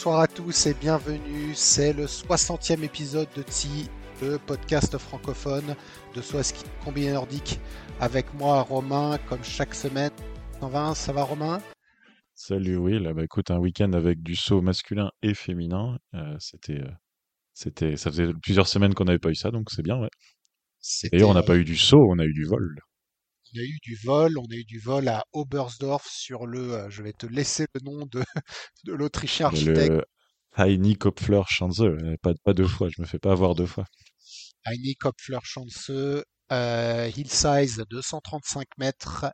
Bonsoir à tous et bienvenue. C'est le 60e épisode de TSI, le podcast francophone de Swaski combiné nordique. Avec moi, Romain, comme chaque semaine. 120, ça va, Romain? Salut Will. Bah, écoute, un week-end avec du saut masculin et féminin. euh, c'était, euh, c'était, ça faisait plusieurs semaines qu'on n'avait pas eu ça, donc c'est bien, ouais. D'ailleurs, on n'a pas eu du saut, on a eu du vol. On a eu du vol, on a eu du vol à Oberstdorf sur le, euh, je vais te laisser le nom de, de l'Autrichien architecte Le Heini Kopfler Schanze, euh, pas, pas deux fois, je me fais pas avoir deux fois. Heini Kopfler chanceux, euh, hill size 235 mètres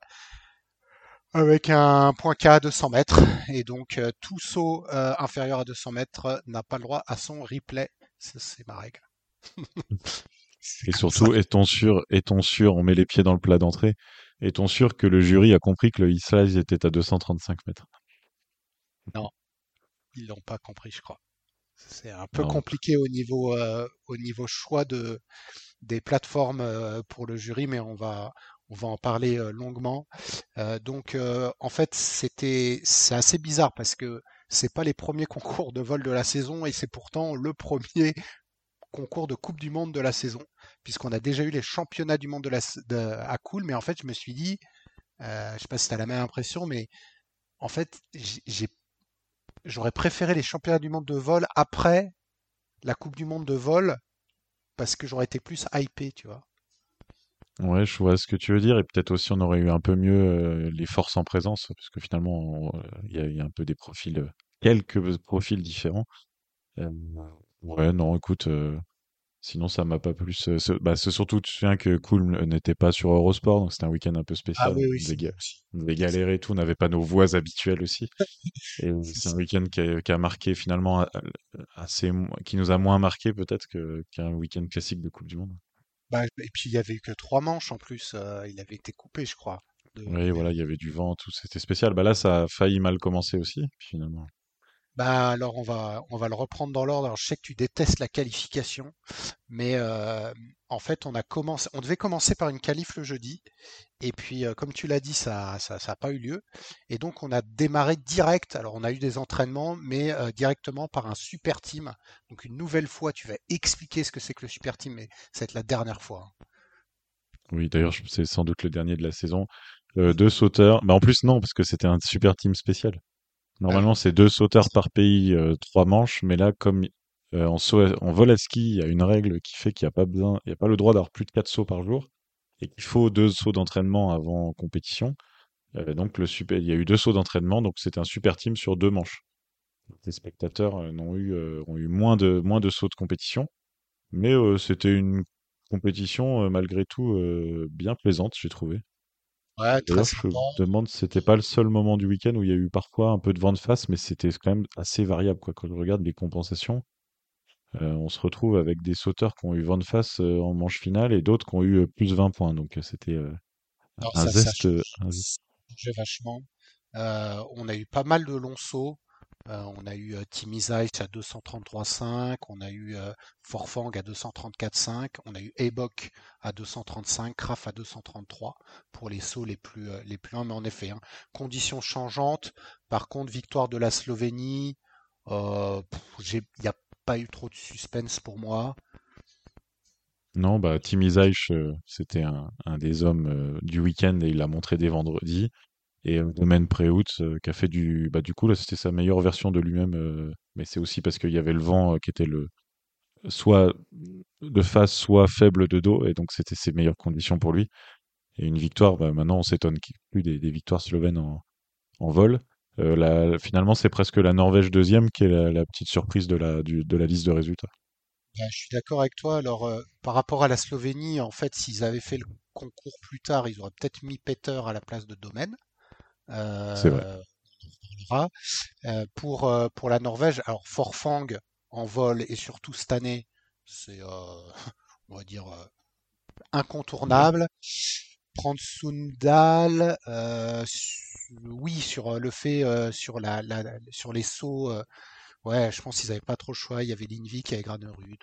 avec un point K à 200 mètres et donc euh, tout saut euh, inférieur à 200 mètres n'a pas le droit à son replay. Ça, C'est ma règle. Et surtout, est-on sûr, est-on sûr, on met les pieds dans le plat d'entrée, est-on sûr que le jury a compris que le e-slice était à 235 mètres ils l'ont pas compris, je crois. C'est un peu Non. compliqué au niveau euh, au niveau choix de des plateformes euh, pour le jury, mais on va on va en parler euh, longuement. Donc en fait c'était c'est assez bizarre parce que c'est pas les premiers concours de vol de la saison et c'est pourtant le premier concours de Coupe du Monde de la saison puisqu'on a déjà eu les championnats du monde à Cool, mais en fait je me suis dit, euh, je sais pas si tu as la même impression, mais en fait j'aurais préféré les championnats du monde de vol après la Coupe du Monde de vol parce que j'aurais été plus hypé, tu vois. Ouais, je vois ce que tu veux dire, et peut-être aussi on aurait eu un peu mieux euh, les forces en présence, parce que finalement, euh, il y, a un peu des profils, quelques profils différents. Ouais, non, écoute, sinon ça m'a pas plus. euh, c'est bah, surtout, tu te souviens que Cool n'était pas sur Eurosport, donc c'était un week-end un peu spécial. Ah oui, oui, on, devait, on devait galérer et tout, on n'avait pas nos voix habituelles aussi. Et c'est un week-end qui a, qui a marqué finalement assez, qui nous a moins marqué peut-être qu'un week-end classique de Coupe du Monde. Bah, et puis il y avait eu que trois manches en plus, euh, il avait été coupé, je crois. de- Oui, voilà, il y avait du vent, tout, c'était spécial. Bah là, ça a failli mal commencer aussi, finalement. Bah alors on va on va le reprendre dans l'ordre. Alors je sais que tu détestes la qualification, mais euh, en fait on a commencé, on devait commencer par une qualif le jeudi, et puis euh, comme tu l'as dit, ça ça ça a pas eu lieu, et donc on a démarré direct. Alors on a eu des entraînements, mais euh, directement par un super team. Donc une nouvelle fois, tu vas expliquer ce que c'est que le super team, mais ça va être la dernière fois. hein. Oui, d'ailleurs, c'est sans doute le dernier de la saison. Deux sauteurs. Bah en plus, non, parce que c'était un super team spécial. Normalement, c'est deux sauteurs par pays, euh, trois manches, mais là, comme euh, en, vol à ski, il y a une règle qui fait qu'il n'y a pas a pas le droit d'avoir plus de quatre sauts par jour, et qu'il faut deux sauts d'entraînement avant compétition. Euh, donc, il y a eu deux sauts d'entraînement, donc c'était un super team sur deux manches. Les spectateurs ont eu moins de, sauts de compétition, mais c'était une compétition malgré tout bien plaisante, j'ai trouvé. Ouais, très D'ailleurs, je me demande si c'était pas le seul moment du week-end où il y a eu parfois un peu de vent de face, mais c'était quand même assez variable, quoi. Quand je regarde les compensations, euh, on se retrouve avec des sauteurs qui ont eu vent de face euh, en manche finale et d'autres qui ont eu euh, plus 20 points. Donc euh, c'était un un zeste. vachement. On a eu pas mal de longs sauts. Euh, on a eu euh, Timmy Zeiss à 233,5, on a eu euh, Forfang à 234,5, on a eu Ebok à 235, Kraf à 233 pour les sauts les plus, les. Mais en effet, hein, conditions changeantes. Par contre, victoire de la Slovénie. Il n'y a pas eu trop de suspense pour moi. Non, bah euh, c'était un, des hommes du week-end et il l'a montré dès vendredi. Et euh, Domaine Préout, euh, qui a fait du, bah du coup là c'était sa meilleure version de lui-même, euh, mais c'est aussi parce qu'il y avait le vent euh, qui était le soit de face, soit faible de dos, et donc c'était ses meilleures conditions pour lui. Et une victoire, bah, maintenant on s'étonne qu'il n'y ait plus des, victoires slovènes en, en vol. Euh, finalement, c'est presque la Norvège deuxième qui est la, petite surprise de la, du- de la liste de résultats. Ben, je suis d'accord avec toi. Alors, euh, par rapport à la Slovénie, en fait, s'ils avaient fait le concours plus tard, ils auraient peut-être mis Peter à la place de Domaine. C'est vrai. Euh, en reparlera arrivera. pour, pour la Norvège, alors Forfang en vol et surtout cette année, c'est, on va dire, incontournable. Prendre Sundal, oui, sur le fait, sur, la, sur les sauts, ouais, je pense qu'ils n'avaient pas trop le choix. Il y avait Linvik, il y avait Granerud.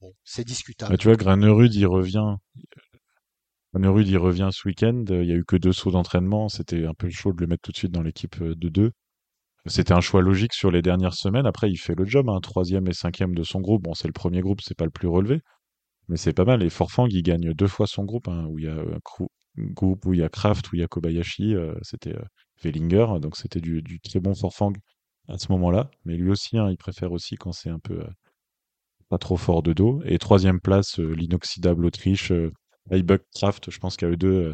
bon, c'est discutable. Bah, tu vois, Granerud, il revient. Granerud, il revient ce week-end. Il n'y a eu que deux sauts d'entraînement. C'était un peu chaud de le mettre tout de suite dans l'équipe de deux. C'était un choix logique sur les dernières semaines. Après, il fait le job, hein, troisième et cinquième de son groupe. Bon, c'est le premier groupe, c'est pas le plus relevé, mais c'est pas mal. Et Forfang, il gagne deux fois son groupe, hein, où il y a un groupe où il y a Kraft, où il y a Kobayashi. Euh, c'était euh, Vellinger, donc c'était du, très bon Forfang à ce moment-là. Mais lui aussi, hein, il préfère aussi quand c'est un peu euh, pas trop fort de dos. Et troisième place, l'inoxydable Autriche, Ibuck Kraft. Je pense qu'à eux deux,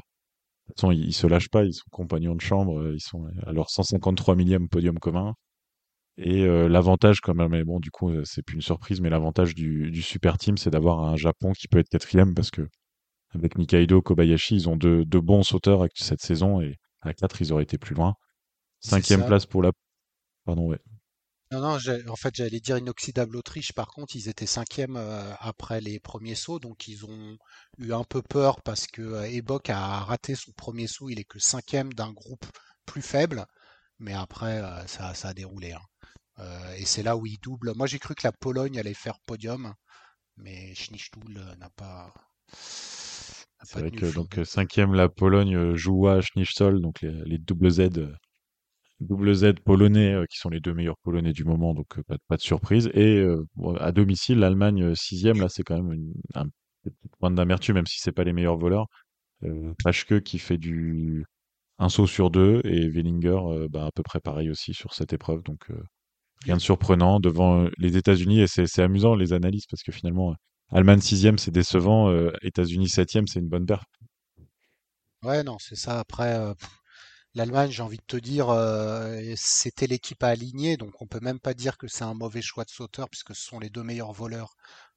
de toute façon, ils, se lâchent pas, ils sont compagnons de chambre, euh, ils sont à leur 153 millième podium commun. Et euh, l'avantage quand même, mais bon, du coup, euh, c'est plus une surprise, mais l'avantage du, super team, c'est d'avoir un Japon qui peut être quatrième parce que avec Nikaido, Kobayashi, ils ont deux, bons sauteurs cette saison et à quatre, ils auraient été plus loin. Cinquième place pour la. Pardon, ouais. Non, non, en fait, j'allais dire inoxydable Autriche. Par contre, ils étaient cinquième euh, après les premiers sauts, donc ils ont eu un peu peur parce que euh, a raté son premier saut. Il est que cinquième d'un groupe plus faible, mais après, euh, ça, a déroulé. Hein. Euh, et c'est là où il double. Moi, j'ai cru que la Pologne allait faire podium, mais Schnichtul n'a pas. C'est vrai que donc cinquième la Pologne, Joua, Schnichtel, donc les, les double Z double Z polonais, euh, qui sont les deux meilleurs polonais du moment, donc euh, pas, de surprise. Et euh, à domicile, l'Allemagne sixième, là c'est quand même une, un point d'amertume, même si c'est pas les meilleurs voleurs. Paschke qui fait du un saut sur deux et Wellinger bah, à peu près pareil aussi sur cette épreuve. Donc rien de surprenant devant les États-Unis et c'est amusant les analyses parce que finalement Allemagne sixième c'est décevant, États-Unis septième c'est une bonne perf. Ouais non c'est ça après L'Allemagne, j'ai envie de te dire, euh, c'était l'équipe à aligner, donc on peut même pas dire que c'est un mauvais choix de sauteur puisque ce sont les deux meilleurs voleurs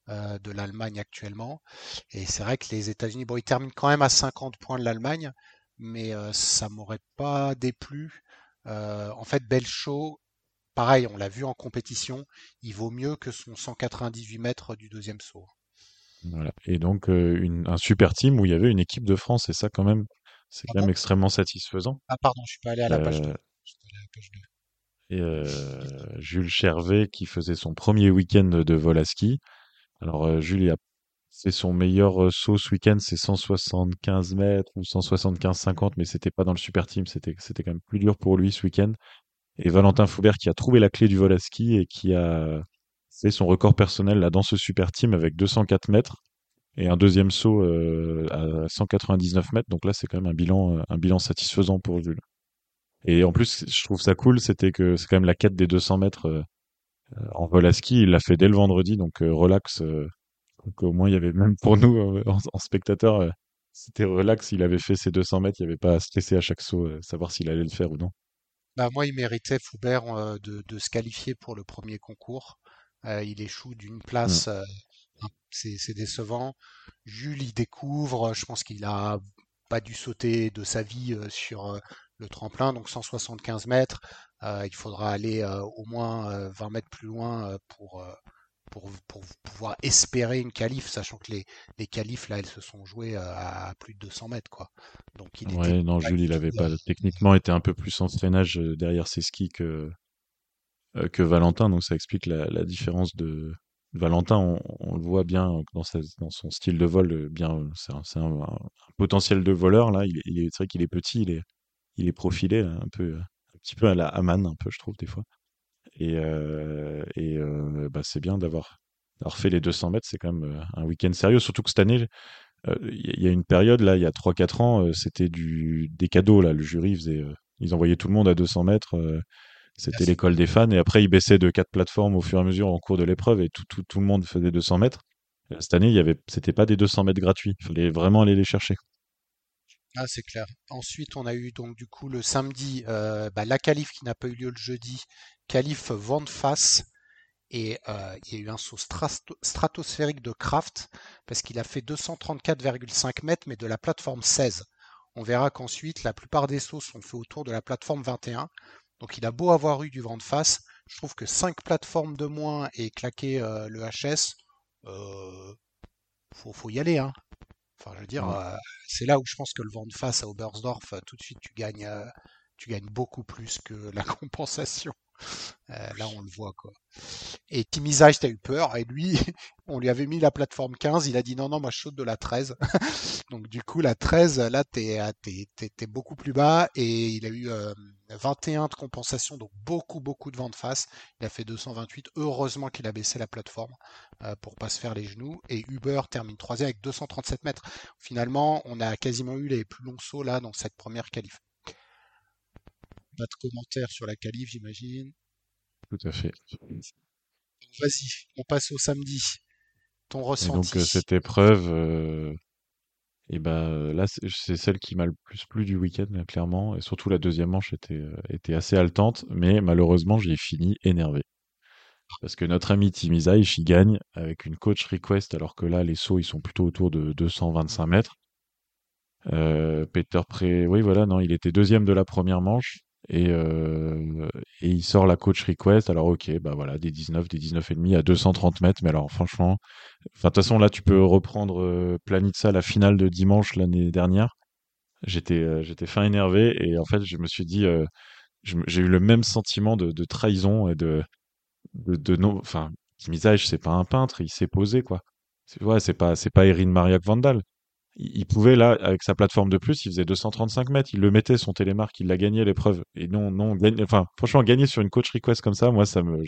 euh, de l'Allemagne actuellement. Et c'est vrai que les États-Unis, bon, ils terminent quand même à 50 points de l'Allemagne, mais euh, ça m'aurait pas déplu. en fait, Belchot, pareil, on l'a vu en compétition, il vaut mieux que son 198 mètres du deuxième saut. Voilà. Et donc un super team où il y avait une équipe de France, et ça quand même, c'est quand même extrêmement satisfaisant. Ah pardon, je suis pas allé à la page 2. Euh, et euh, Jules Chervet qui faisait son premier week-end de vol à ski. Alors euh, Jules a fait son meilleur saut ce week-end, c'est 175 mètres ou 175-50, mais c'était pas dans le super team, c'était c'était quand même plus dur pour lui ce week-end. Et Valentin Foubert qui a trouvé la clé du vol à ski et qui a fait son record personnel là dans ce super team avec 204 mètres et un deuxième saut euh, à 199 mètres. Donc là, c'est quand même un bilan, euh, un bilan satisfaisant pour Jules. Et en plus, je trouve ça cool, c'était que c'est quand même la quête des 200 mètres euh, en vol à ski. Il l'a fait dès le vendredi, donc relax. donc au moins, il y avait même pour nous en, en spectateur, c'était relax. Il avait fait ses 200 mètres, il n'y avait pas à stresser à chaque saut, savoir s'il allait le faire ou non. Bah moi, il méritait Foubert de, de, se qualifier pour le premier concours. il échoue d'une place. Mmh c'est décevant. Jules, il découvre, je pense qu'il a pas dû sauter de sa vie euh, sur euh, le tremplin, donc 175 mètres. Euh, il faudra aller au moins 20 mètres plus loin pour, pour, pouvoir espérer une qualif, sachant que les, les qualifs, là, elles se sont jouées à plus de 200 mètres. Quoi. Donc, il ouais, non, Jules, il avait pas, techniquement, était un peu plus en freinage derrière ses skis que, que Valentin, donc ça explique la différence de, Valentin, on, le voit bien dans, son style de vol, euh, bien, c'est un, potentiel de voleur là. Il, est, c'est vrai qu'il est petit, il est, il est profilé un peu, un petit peu à la Haman, un peu, je trouve des fois. Et, euh, euh, bah, c'est bien d'avoir, fait les 200 mètres. C'est quand même un week-end sérieux, surtout que cette année, il y, a une période là, il y a 3-4 ans, c'était des cadeaux là. Le jury faisait, ils envoyaient tout le monde à 200 mètres. C'était l'école des fans. Et après, ils baissaient de quatre plateformes au fur et à mesure en cours de l'épreuve et tout, le monde faisait 200 mètres. Cette année, il y c'était pas des 200 mètres gratuits. Il fallait vraiment aller les chercher. Ah, c'est clair. Ensuite, on a eu donc du coup le samedi euh, bah, la qualif qui n'a pas eu lieu le jeudi, qualif vente face. Et euh, il y a eu un saut stratosphérique de Kraft parce qu'il a fait 234,5 mètres, mais de la plateforme 16. On verra qu'ensuite, la plupart des sauts sont faits autour de la plateforme 21. Donc il a beau avoir eu du vent de face, je trouve que 5 plateformes de moins et claquer le HS, euh, faut, faut y aller. Hein. Enfin, je veux dire, euh, c'est là où je pense que le vent de face à Oberstdorf, tout de suite, tu gagnes, tu gagnes beaucoup plus que la compensation. Euh, là, on le voit, quoi. Et Timizage, t'as eu peur, et lui, on lui avait mis la plateforme 15, il a dit non, non, moi je saute de la 13. Donc, du coup, la 13, là, t'es, t'es, beaucoup plus bas, et il a eu 21 de compensation, donc beaucoup, beaucoup de vent de face. Il a fait 228. Heureusement qu'il a baissé la plateforme euh, pour pas se faire les genoux. Et Uber termine troisième avec 237 mètres. Finalement, on a quasiment eu les plus longs sauts là dans cette première qualif. Pas de commentaires sur la qualif, j'imagine. Tout à fait. Vas-y, on passe au samedi. Ton ressenti. donc euh, cette épreuve, euh, et ben là c'est celle qui m'a le plus plu du week-end, clairement. Et surtout la deuxième manche était, était assez haletante, mais malheureusement j'ai fini énervé. Parce que notre ami Tim il gagne avec une coach request, alors que là les sauts ils sont plutôt autour de 225 mètres. Peter Pré, oui voilà, non, il était deuxième de la première manche. Et, euh, et il sort la coach request. Alors, ok, bah voilà, des 19, des 19 et demi à 230 mètres. Mais alors, franchement, de toute façon, là, tu peux reprendre euh, Planitza, la finale de dimanche l'année dernière. J'étais, euh, fin énervé et en fait, je me suis dit, euh, j'ai eu le même sentiment de, trahison et de, de, non, enfin, Misage, c'est pas un peintre, il s'est posé, quoi. C'est, pas, c'est pas Erin Mariak Vandal il pouvait là, avec sa plateforme de plus, il faisait 235 mètres, il le mettait son télémarque, il l'a gagné l'épreuve. Et non, non, enfin, franchement, gagner sur une coach request comme ça, moi, ça me,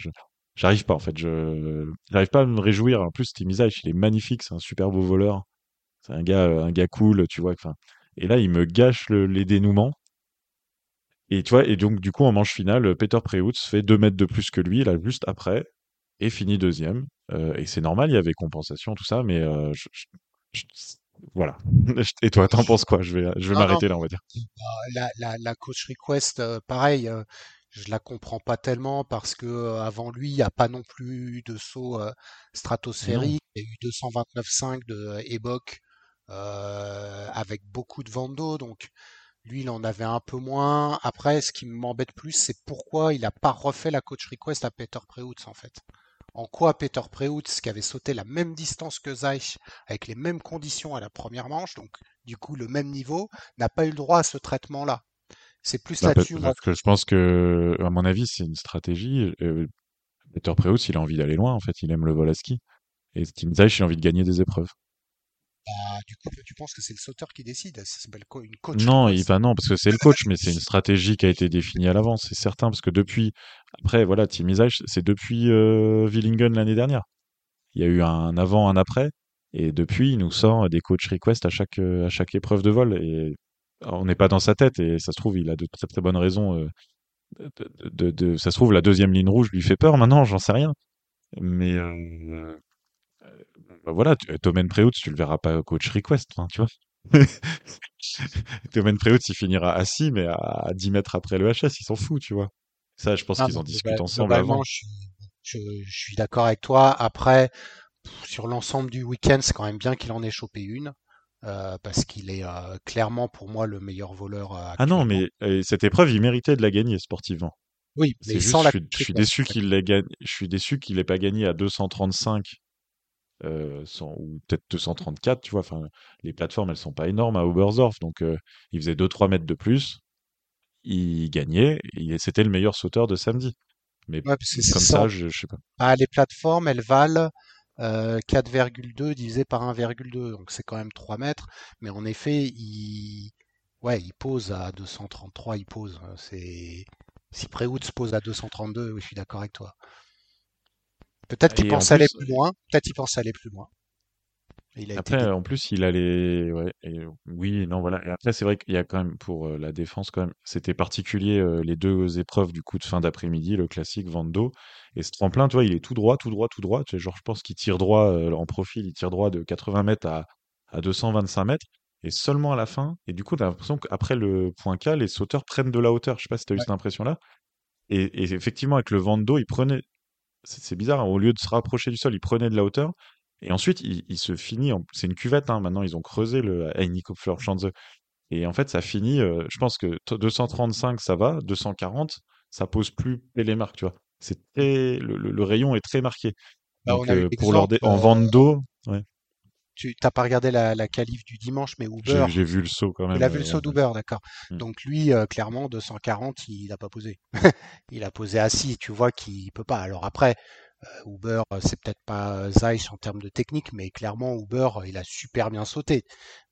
j'arrive pas en fait, je, j'arrive pas à me réjouir. En plus, Timizage, il est magnifique, c'est un super beau voleur, c'est un gars, un gars cool, tu vois. Et là, il me gâche les dénouements. Et tu vois, et donc du coup, en manche finale, Peter Preutz fait 2 mètres de plus que lui, là, juste après, et finit deuxième. Euh, et c'est normal, il y avait compensation, tout ça, mais euh, voilà. Et toi, t'en penses quoi? Je vais, je vais m'arrêter là, on va dire. La, coach request, euh, pareil, euh, je la comprends pas tellement parce que euh, avant lui, il n'y a pas non plus de saut stratosphérique. Il y a eu 229.5 de Ebok avec beaucoup de vando, donc lui, il en avait un peu moins. Après, ce qui m'embête plus, c'est pourquoi il n'a pas refait la coach request à Peter Preutz, en fait en quoi Peter Preutz, qui avait sauté la même distance que Zeich, avec les mêmes conditions à la première manche, donc du coup le même niveau, n'a pas eu le droit à ce traitement-là. C'est plus là-dessus. Parce que je pense que, à mon avis, c'est une stratégie. Euh, Peter Preutz, il a envie d'aller loin, en fait, il aime le vol à ski. Et Tim Zeich, il a envie de gagner des épreuves. Bah, du coup, tu penses que c'est le sauteur qui décide? Ça s'appelle une coach Non, il, bah non, parce que c'est le coach, mais c'est une stratégie qui a été définie à l'avance, c'est certain, parce que depuis, après, voilà, Team c'est depuis euh, Willingen l'année dernière. Il y a eu un avant, un après, et depuis, il nous sort des coach requests à chaque, à chaque épreuve de vol, et on n'est pas dans sa tête, et ça se trouve, il a de très très bonnes raisons. Euh, de, de, ça se trouve, la deuxième ligne rouge lui fait peur maintenant, j'en sais rien. Mais euh, bah voilà, Tomen Preutz, tu le verras pas coach request, hein, tu vois. Tomen Preutz, il finira assis, mais à 10 mètres après le HS, il s'en fout, tu vois. Ça, je pense qu'ils en discutent ensemble avant. Je, suis d'accord avec toi. Après, sur l'ensemble du week-end, c'est quand même bien qu'il en ait chopé une. Euh, parce qu'il est euh, clairement pour moi le meilleur voleur. Euh, ah non, mais cette épreuve, il méritait de la gagner sportivement. Oui, mais sans la... je, suis déçu qu'il l'ait gagné. Je suis déçu qu'il n'ait pas gagné à 235 euh, ou peut-être 234, tu vois. Enfin, les plateformes, elles sont pas énormes à Oberstdorf, donc euh, il faisait 2-3 mètres de plus, il gagnait, et c'était le meilleur sauteur de samedi. Mais comme ça, je, je, sais pas. Ah, les plateformes, elles valent 4,2 euh, divisé par 1,2, donc c'est quand même 3 mètres. Mais en effet, il, ouais, il pose à 233, il pose. C'est si Prewood se pose à 232, oui, je suis d'accord avec toi. Peut-être qu'il pense aller plus loin. Peut-être qu'il pense aller plus loin. après, en plus, il allait. Ouais, oui, non, voilà. Et après, c'est vrai qu'il y a quand même, pour euh, la défense, quand même, c'était particulier euh, les deux épreuves du coup de fin d'après-midi, le classique Vando. Et ce tremplin, tu vois, il est tout droit, tout droit, tout droit. Tu sais, genre, je pense qu'il tire droit euh, en profil, il tire droit de 80 mètres à, à 225 mètres. Et seulement à la fin. Et du coup, tu as l'impression qu'après le point K, les sauteurs prennent de la hauteur. Je sais pas si tu as eu cette impression-là. Et, et, effectivement, avec le Vando, il prenait c'est bizarre, hein, au lieu de se rapprocher du sol, il prenait de la hauteur. Et ensuite, il, se finit. C'est une cuvette, hein, maintenant, ils ont creusé le Heinikopfler Schanze. Et en fait, ça finit. Euh, je pense que 235, ça va. 240, ça pose plus les marques, tu vois. C'est très, le, le- le rayon est très marqué. Bah, Donc, euh, pour leur dé- en euh, vente d'eau, ouais, tu t'as pas regardé la, la qualif du dimanche, mais Uber, j'ai vu le saut quand même. il a vu le euh, saut d'Uber, d'accord. Mm. Donc lui, euh, clairement, 240, il n'a pas posé. Il a posé assis, tu vois qu'il peut pas. Alors après, euh, Uber, euh, c'est peut-être pas Zeiss en termes de technique, mais clairement, Uber, euh, il a super bien sauté.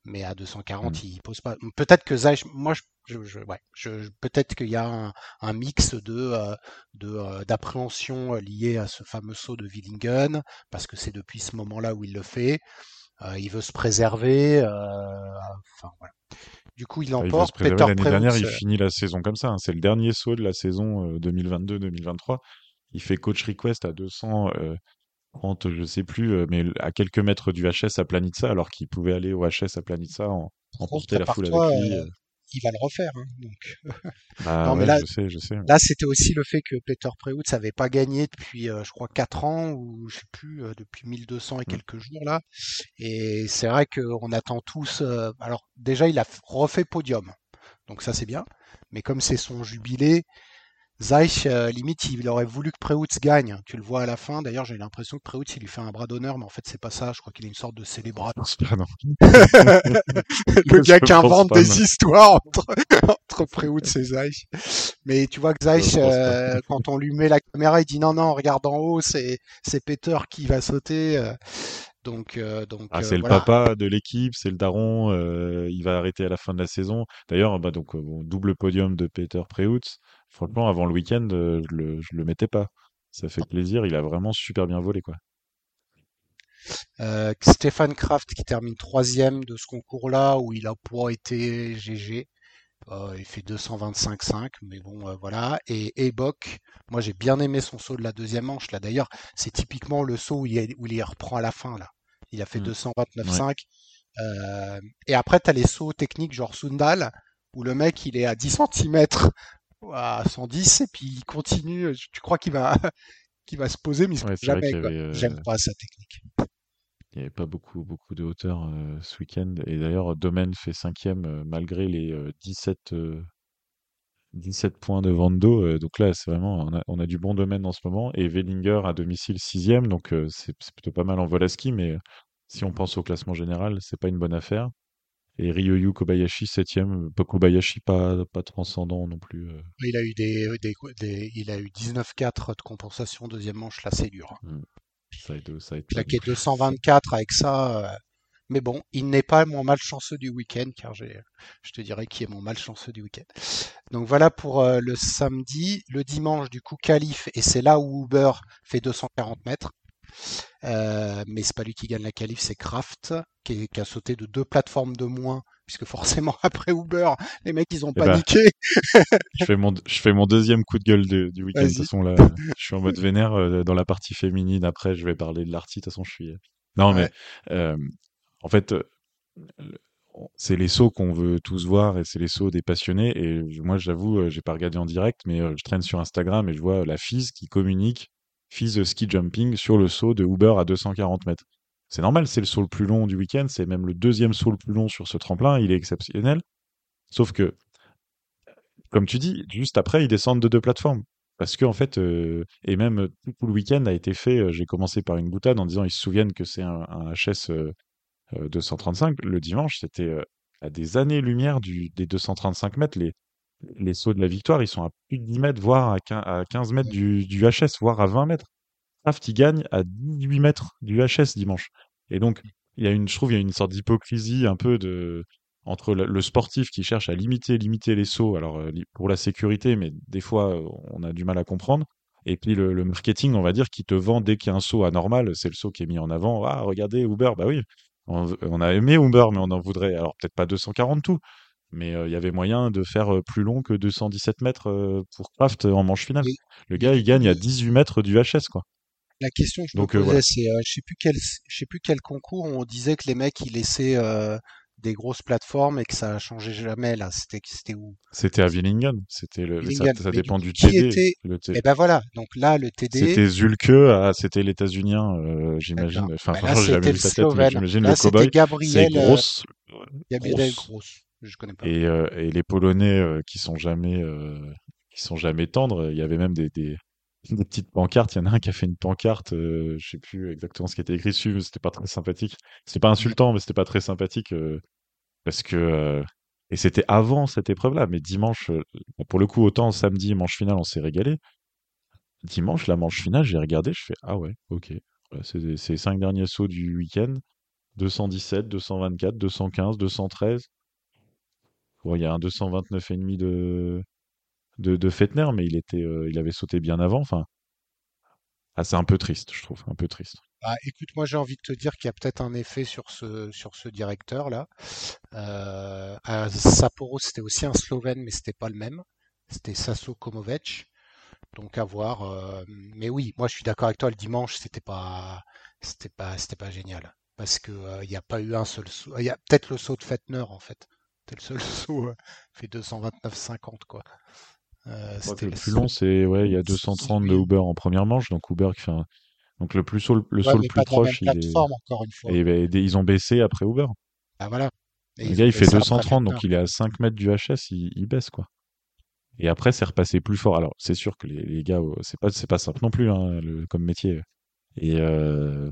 Mais à 240, Mm. il pose pas. Peut-être que Zeiss, moi, je, je, je- ouais, je, peut-être qu'il y a un, un mix de euh, de euh, d'appréhension euh, liée à ce fameux saut de Willingen, parce que c'est depuis ce moment-là où il le fait. Euh, il veut se préserver. euh, enfin voilà. Du coup, il. Peter L'année dernière, il euh, finit la saison comme ça. hein. C'est le dernier saut de la saison euh, 2022-2023. Il fait coach request à 230, je sais plus, mais à quelques mètres du HS à Planitza, alors qu'il pouvait aller au HS à Planitza en, emporter la foule avec lui. Il va le refaire. hein, donc. Non, mais là, je sais, je sais. Là, c'était aussi le fait que Peter Preutz n'avait pas gagné depuis, euh, je crois, 4 ans, ou je sais plus, euh, depuis 1200 et Mm. quelques jours là. Et c'est vrai qu'on attend tous. euh, alors, déjà, il a refait podium. Donc, ça, c'est bien. Mais comme c'est son jubilé, Zeich, euh, limite, il aurait voulu que Preutz gagne. Tu le vois à la fin. D'ailleurs, j'ai l'impression que Preutz, il lui fait un bras d'honneur, mais en fait, c'est pas ça. Je crois qu'il a une sorte de célébrateur. Pardon. le gars qui invente pas, des non. histoires entre, entre Preutz et Zeich. Mais tu vois que Zeich, euh, quand on lui met la caméra, il dit non, non, regarde en haut, c'est, c'est Peter qui va sauter. Euh. Donc, euh, donc Ah, euh, c'est le voilà. papa de l'équipe, c'est le daron. euh, il va arrêter à la fin de la saison. D'ailleurs, bah donc bon, double podium de Peter Preutz. Franchement, avant le week-end, je le, je le mettais pas. Ça fait plaisir. Il a vraiment super bien volé, quoi. Stéphane Kraft qui termine troisième de ce concours-là, où il a pas été GG. Euh, il fait 225,5, mais bon, euh, voilà. Et Ebok, moi j'ai bien aimé son saut de la deuxième manche. Là, d'ailleurs, c'est typiquement le saut où il, où il y reprend à la fin. Là, il a fait Mm. 229,5. Euh, et après, tu as les sauts techniques genre Sundal, où le mec il est à 10 cm à 110 et puis il continue. Tu crois qu'il va, qu'il va se poser, mais il se Ouais, pose jamais. J'aime pas sa technique. Il y avait pas beaucoup, beaucoup de hauteur euh, ce week-end. Et d'ailleurs, Domaine fait cinquième euh, malgré les euh, 17, euh, 17 points de euh, donc là, c'est vraiment, on a, on a du bon domaine en ce moment. Et Wellinger à domicile sixième, donc c'est plutôt pas mal en vol à ski, mais si on pense au classement général, c'est pas une bonne affaire. Et Ryoyu Kobayashi septième, pas Kobayashi pas, pas transcendant non plus. Il a eu des, des, des- il a eu 19-4 de compensation deuxième manche, là c'est dur. hein. Plus. 224 avec ça, euh, mais bon, il n'est pas mon malchanceux du week-end, car j'ai, je te dirais qui est mon malchanceux du week-end. Donc voilà pour euh, le samedi. Le dimanche, du coup, qualif, et c'est là où Uber fait 240 mètres. Euh, mais c'est pas lui qui gagne la qualif, c'est Kraft qui, a sauté de deux plateformes de moins, puisque forcément après Uber, les mecs ils ont Eh ben, paniqué. Je fais mon, je fais mon deuxième coup de gueule de- du week-end. De toute façon, là, je suis en mode vénère euh, dans la partie féminine. Après, je vais parler de l'arty. De toute façon, je suis. Non, mais euh, en fait, euh, le- c'est les sauts qu'on veut tous voir et c'est les sauts des passionnés. Et moi, j'avoue, euh, j'ai pas regardé en direct, mais euh, je traîne sur Instagram et je vois la FIS qui communique FIS ski jumping sur le saut de Uber à 240 mètres. C'est normal, c'est le saut le plus long du week-end. C'est même le deuxième saut le plus long sur ce tremplin. Il est exceptionnel. Sauf que comme tu dis, juste après, ils descendent de deux plateformes. Parce que en fait, euh, et même euh, tout, le week-end a été fait. euh, J'ai commencé par une boutade en disant ils se souviennent que c'est un, HS euh, euh, 235. Le dimanche, c'était à des années-lumière des 235 mètres. Les, les sauts de la victoire, ils sont à plus de 10 mètres, voire à 15, à 15 mètres du, du HS, voire à 20 mètres. Kraft, il gagne à 18 mètres du HS dimanche. Et donc, il y a une, je trouve, il y a une sorte d'hypocrisie un peu de, entre le, sportif qui cherche à limiter, limiter les sauts, alors euh, pour la sécurité, mais des fois euh, on a du mal à comprendre. Et puis le, le marketing, on va dire, qui te vend dès qu'il y a un saut anormal, c'est le saut qui est mis en avant. Ah, regardez Uber, bah oui, on, on a aimé Uber, mais on en voudrait, alors peut-être pas 240 tout, mais euh, il y avait moyen de faire euh, plus long que 217 mètres euh, pour Kraft en manche finale. Et- Le gars, il gagne à 18 mètres du HS, quoi. La question que je Donc, me posais, voilà. c'est, je sais plus quel, je sais plus quel concours où on disait que les mecs ils laissaient des grosses plateformes et que ça changeait jamais là. C'était, c'était où? C'était à Willingen, c'était le, ça, dépend du qui TD. était- Le T- Eh ben voilà. Donc là, le TD. C'était Zulke, c'était l'états-unien, euh, j'imagine. Enfin, Bah, là, franchement, j'ai jamais c'était vu le sa tête, mais j'imagine le cowboy. C'est Gabriel, grosse, Gabriel grosse. Gross. Euh, et les Polonais euh, qui sont jamais, euh, qui sont jamais tendres. Il y avait même des, petites pancartes. Il y en a un qui a fait une pancarte, euh, je sais plus exactement ce qui était écrit dessus, mais c'était pas très sympathique. C'était pas insultant, mais c'était pas très sympathique parce que et c'était avant cette épreuve-là. Mais dimanche, euh, pour le coup, autant samedi manche finale, on s'est régalé. Dimanche, la manche finale, j'ai regardé, je fais ah ouais, ok. C'est les cinq derniers sauts du week-end. 217, 224, 215, 213. Il y a un 229,5 de, de, de Fettner, mais il était, euh, il avait sauté bien avant. Enfin, ah, c'est un peu triste, je trouve, un peu triste. Bah, écoute, moi j'ai envie de te dire qu'il y a peut-être un effet sur ce, sur ce directeur-là. Euh, à Sapporo, c'était aussi un Slovène, mais c'était pas le même. C'était Sasso Komovic. Donc à voir. euh, mais oui, moi je suis d'accord avec toi. Le dimanche, c'était pas, c'était pas, pas génial parce que il n'y a pas eu un seul saut. Il y a peut-être le saut de Fettner en fait. Le seul saut euh, fait 229,50 quoi. Euh, le plus long, c'est ouais, il y a 230 de Uber en première manche, donc Uber qui fait un- donc le plus saut, le ouais, saut le plus proche, il est encore une fois. et, ils ont baissé après Uber. Ah voilà. Et Le gars, il fait baissé après 230, Fettner. donc il est à 5 mètres du HS, il, il baisse quoi. Et après, c'est repassé plus fort. Alors, c'est sûr que les, les gars, euh, c'est pas c'est pas simple non plus hein, le- comme métier. Et, euh,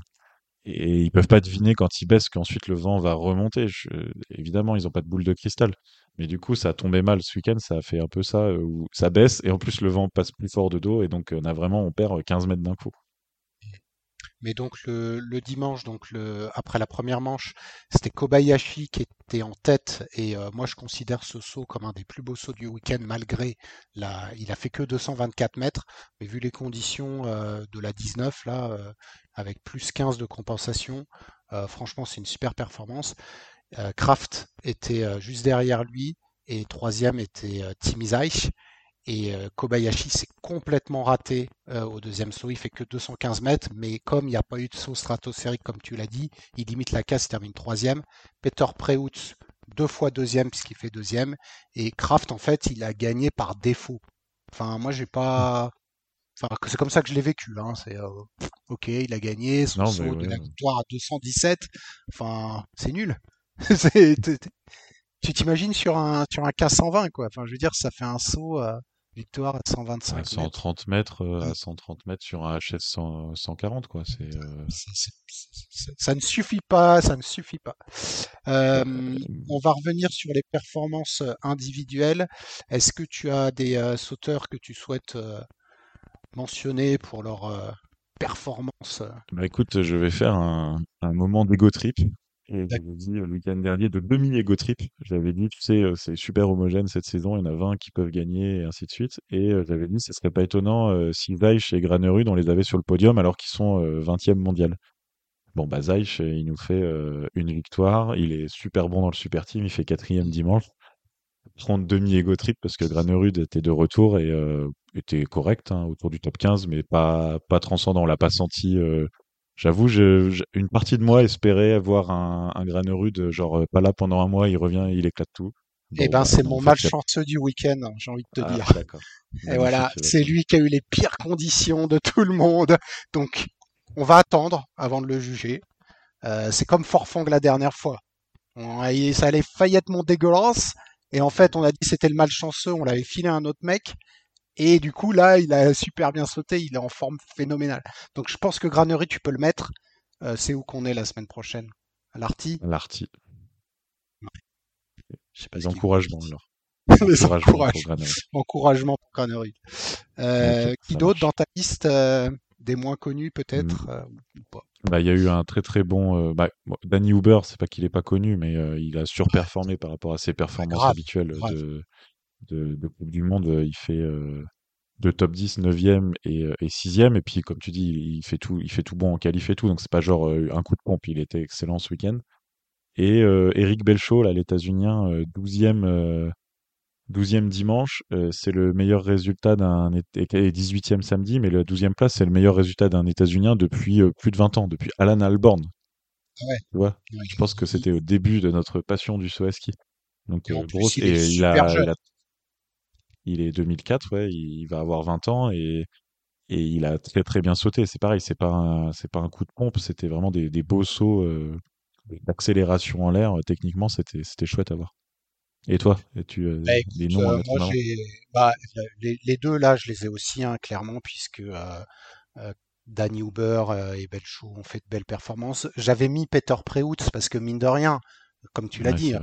et ils peuvent pas deviner quand ils baissent qu'ensuite le vent va remonter. Évidemment, ils ont pas de boule de cristal. Mais du coup, ça a tombé mal ce week-end. Ça a fait un peu ça euh, où ça baisse et en plus le vent passe plus fort de dos et donc on a vraiment on perd 15 mètres d'un coup. Mais donc le, le dimanche, donc le, après la première manche, c'était Kobayashi qui était en tête et euh, moi je considère ce saut comme un des plus beaux sauts du week-end malgré la, il a fait que 224 mètres, mais vu les conditions euh, de la 19 là, euh, avec plus 15 de compensation, euh, franchement c'est une super performance. Euh, Kraft était euh, juste derrière lui et troisième était euh, Tim Isaich. Et euh, Kobayashi s'est complètement raté euh, au deuxième saut. Il fait que 215 mètres, mais comme il n'y a pas eu de saut stratosphérique, comme tu l'as dit, il limite la casse, il termine troisième. Peter Preutz, deux fois deuxième, puisqu'il fait deuxième. Et Kraft, en fait, il a gagné par défaut. Enfin, moi, j'ai pas. Enfin, c'est comme ça que je l'ai vécu. Hein. C'est euh, ok, il a gagné son Non, saut de la victoire à 217. Enfin, c'est nul. Tu t'imagines sur un sur un K120 quoi. Enfin, je veux dire, ça fait un saut victoire à À 125 mètres. 130 mètres, euh, à 130 mètres sur un HS 100 140 quoi. C'est euh, C'est- Ça ne suffit pas, ça ne suffit pas. Euh, on va revenir sur les performances individuelles. Est-ce que tu as des sauteurs que tu souhaites mentionner pour leur performance? Bah écoute, je vais faire un, un moment d'ego trip. Et j'avais dit euh, le week-end dernier de demi-ego trip. J'avais dit, tu sais, euh, c'est super homogène cette saison, il y en a 20 qui peuvent gagner et ainsi de suite. Et euh, j'avais dit, ce serait pas étonnant euh, si Zeich et Granerud, on les avait sur le podium alors qu'ils sont euh, 20e mondial. Bon, bah Zeich, euh, il nous fait euh, une victoire, il est super bon dans le super team, il fait quatrième dimanche. Prendre demi-ego trip parce que Granerud était de retour et était correct hein, autour du top 15, mais pas, pas transcendant. On l'a pas senti. J'avoue, une partie de moi espérait avoir un, un Granerud, genre euh, pas là pendant un mois, il revient, il éclate tout. Eh ben, c'est mon malchanceux du week-end, hein, j'ai envie de te Ah, dire. Et voilà, c'est lui qui a eu les pires conditions de tout le monde. Donc, on va attendre avant de le juger. Euh, c'est comme Forfang la dernière fois. On a- ça allait failli être mon dégueulasse. Et en fait, on a dit que c'était le malchanceux. On l'avait filé à un autre mec. Et du coup, là, il a super bien sauté. Il est en forme phénoménale. Donc, je pense que Granery, tu peux le mettre. Euh, c'est où qu'on est la semaine prochaine? À l'Arty? L'arty. Je sais pas Les encouragements, alors. Les Encouragements. Encouragement pour Granery. Euh, qui d'autre dans ta liste euh, Des moins connus peut-être Hmm. Bah, il y a eu un très très bon. euh, bah, Danny Huber, c'est pas qu'il est pas connu, mais euh, il a surperformé par rapport à ses performances grave, habituelles grave. de, de, de Coupe du Monde. Il fait euh, de top 10, 9e et, euh, et 6e. Et puis, comme tu dis, il, il fait tout, il fait tout bon en qualif et tout. Donc, c'est pas genre euh, un coup de pompe. Il était excellent ce week-end. Et euh, Eric Belchaud, là, l'États-Unien, euh, 12e, euh, 12e dimanche, euh, c'est le meilleur résultat d'un et et 18e samedi, mais la 12e place, c'est le meilleur résultat d'un États-Unien depuis plus de 20 ans, depuis Alan Alborn. Ah ouais. Tu vois, Ouais, je pense que il- c'était au début de notre passion du saut à ski. Donc, Et en plus, grosse, il est et il super a, jeune. il a, il est 2004, ouais, il va avoir 20 ans et, et il a très très bien sauté. C'est pareil, c'est pas c'est pas un coup de pompe, c'était vraiment des, des beaux sauts euh, d'accélération en l'air. Techniquement, c'était, c'était chouette à voir. Et toi et tu, euh, Bah, noms euh, moi bah, les, les deux là, je les ai aussi hein, clairement puisque Danny Huber et Belchou ont fait de belles performances. J'avais mis Peter Preutz parce que mine de rien, comme tu l'as Ouais, dit.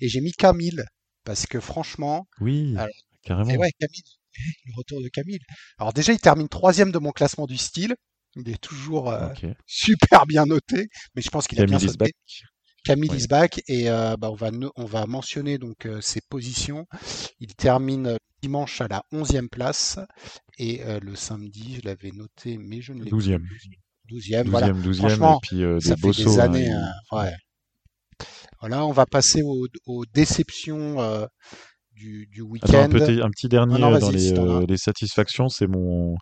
Et j'ai mis Camille parce que franchement, Oui, alors, et carrément. ouais, Camille, le retour de Camille. Alors déjà, il termine troisième de mon classement du style. Il est toujours euh, super bien noté, mais je pense qu'il a bien back. sauté. Camille Ouais. is back et euh, bah, on va on va mentionner donc euh, ses positions. Il termine dimanche à la 11e place et le samedi, je l'avais noté, mais je ne l'ai plus. 12e. 12e, voilà. 12e, 12e, et puis ça fait des hein, années. euh, ouais. Voilà, on va passer aux, aux déceptions euh, du, du Attends, un week-end. un petit dernier non, euh, dans les, euh, les satisfactions, c'est mon,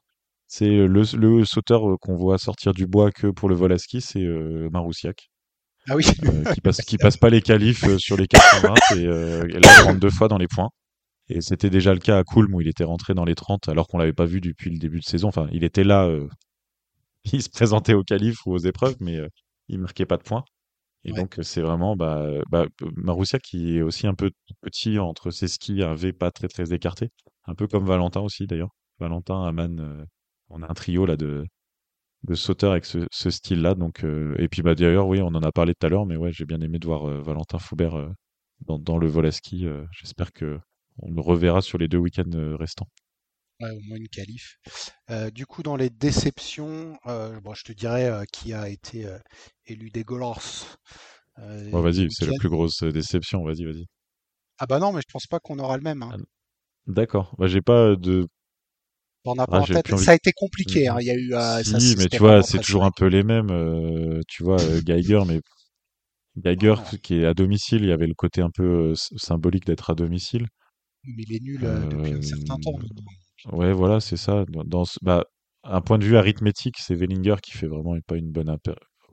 c'est le, le sauteur qu'on voit sortir du bois que pour le vol à ski, c'est euh, Maroussiak, Ah oui, qui passe, qui passe pas les qualifs sur les 420 et, et là il rentre deux fois dans les points. Et c'était déjà le cas à Coulm où il était rentré dans les 30 alors qu'on l'avait pas vu depuis le début de saison. Enfin, il était là, il se présentait aux qualifs ou aux épreuves, mais il marquait pas de points. Et Ouais. donc c'est vraiment bah, bah, Marussia qui est aussi un peu petit entre ses skis, un V pas très très écarté, un peu comme Valentin aussi d'ailleurs. Valentin, Aman, euh, on a un trio là de, de sauteurs avec ce, ce style-là. Donc euh, et puis bah d'ailleurs oui, on en a parlé tout à l'heure, mais ouais j'ai bien aimé de voir euh, Valentin Foubert dans, dans le vol à ski. J'espère que on le reverra sur les deux week-ends restants. Ouais, au moins une qualif. Euh, du coup, dans les déceptions, euh, bon, je te dirais euh, qui a été élu des Golors Ouais, du vas-y, c'est la plus grosse déception. Vas-y, vas-y. Ah bah non, mais je pense pas qu'on aura le même. Hein. Ah, D'accord. Bah j'ai pas de. Pas Ah, en j'ai tête. plus envie. Ça a été compliqué. Hein. Il y a eu, ça, Si, mais tu vois, c'est toujours un peu les mêmes. tu vois, Geiger, mais Geiger Oh, qui est à domicile, il y avait le côté un peu symbolique d'être à domicile. mais il est nul depuis un certain temps. Ouais, voilà, c'est ça. Dans, bah, un point de vue arithmétique, c'est Wellinger qui fait vraiment pas une bonne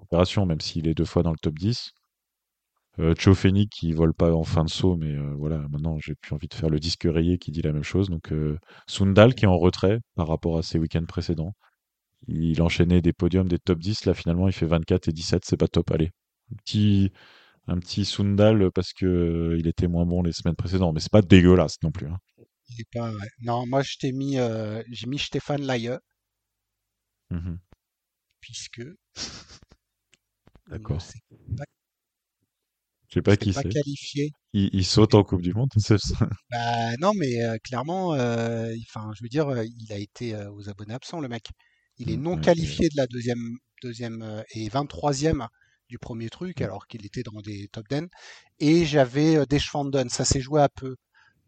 opération, même s'il est deux fois dans le top 10. Euh, Tchouafeni qui vole pas en fin de saut, mais euh, voilà, maintenant j'ai plus envie de faire le disque rayé qui dit la même chose. Donc euh, Sundal qui est en retrait par rapport à ses week-ends précédents. Il enchaînait des podiums, des top 10. Là, finalement, il fait 24 et 17. C'est pas top. Allez. Un petit, un Sundal parce que euh, était moins bon les semaines précédentes. Mais c'est pas dégueulasse non plus. hein. Il est pas, ouais. Non, moi je t'ai mis, euh, j'ai mis Stéphane Laie, Mhm. puisque D'accord. Je sais pas qui pas c'est. qualifié. Il, il saute en Coupe du Monde. c'est ça Bah, non, mais euh, clairement, euh, je veux dire, il a été euh, aux abonnés absents, le mec. Il est Mm, non ouais, ouais. qualifié de la deuxième, deuxième et 23e du premier truc, Mm. alors qu'il était dans des top 10. Et j'avais euh, Deschwanden. Ça s'est joué à peu.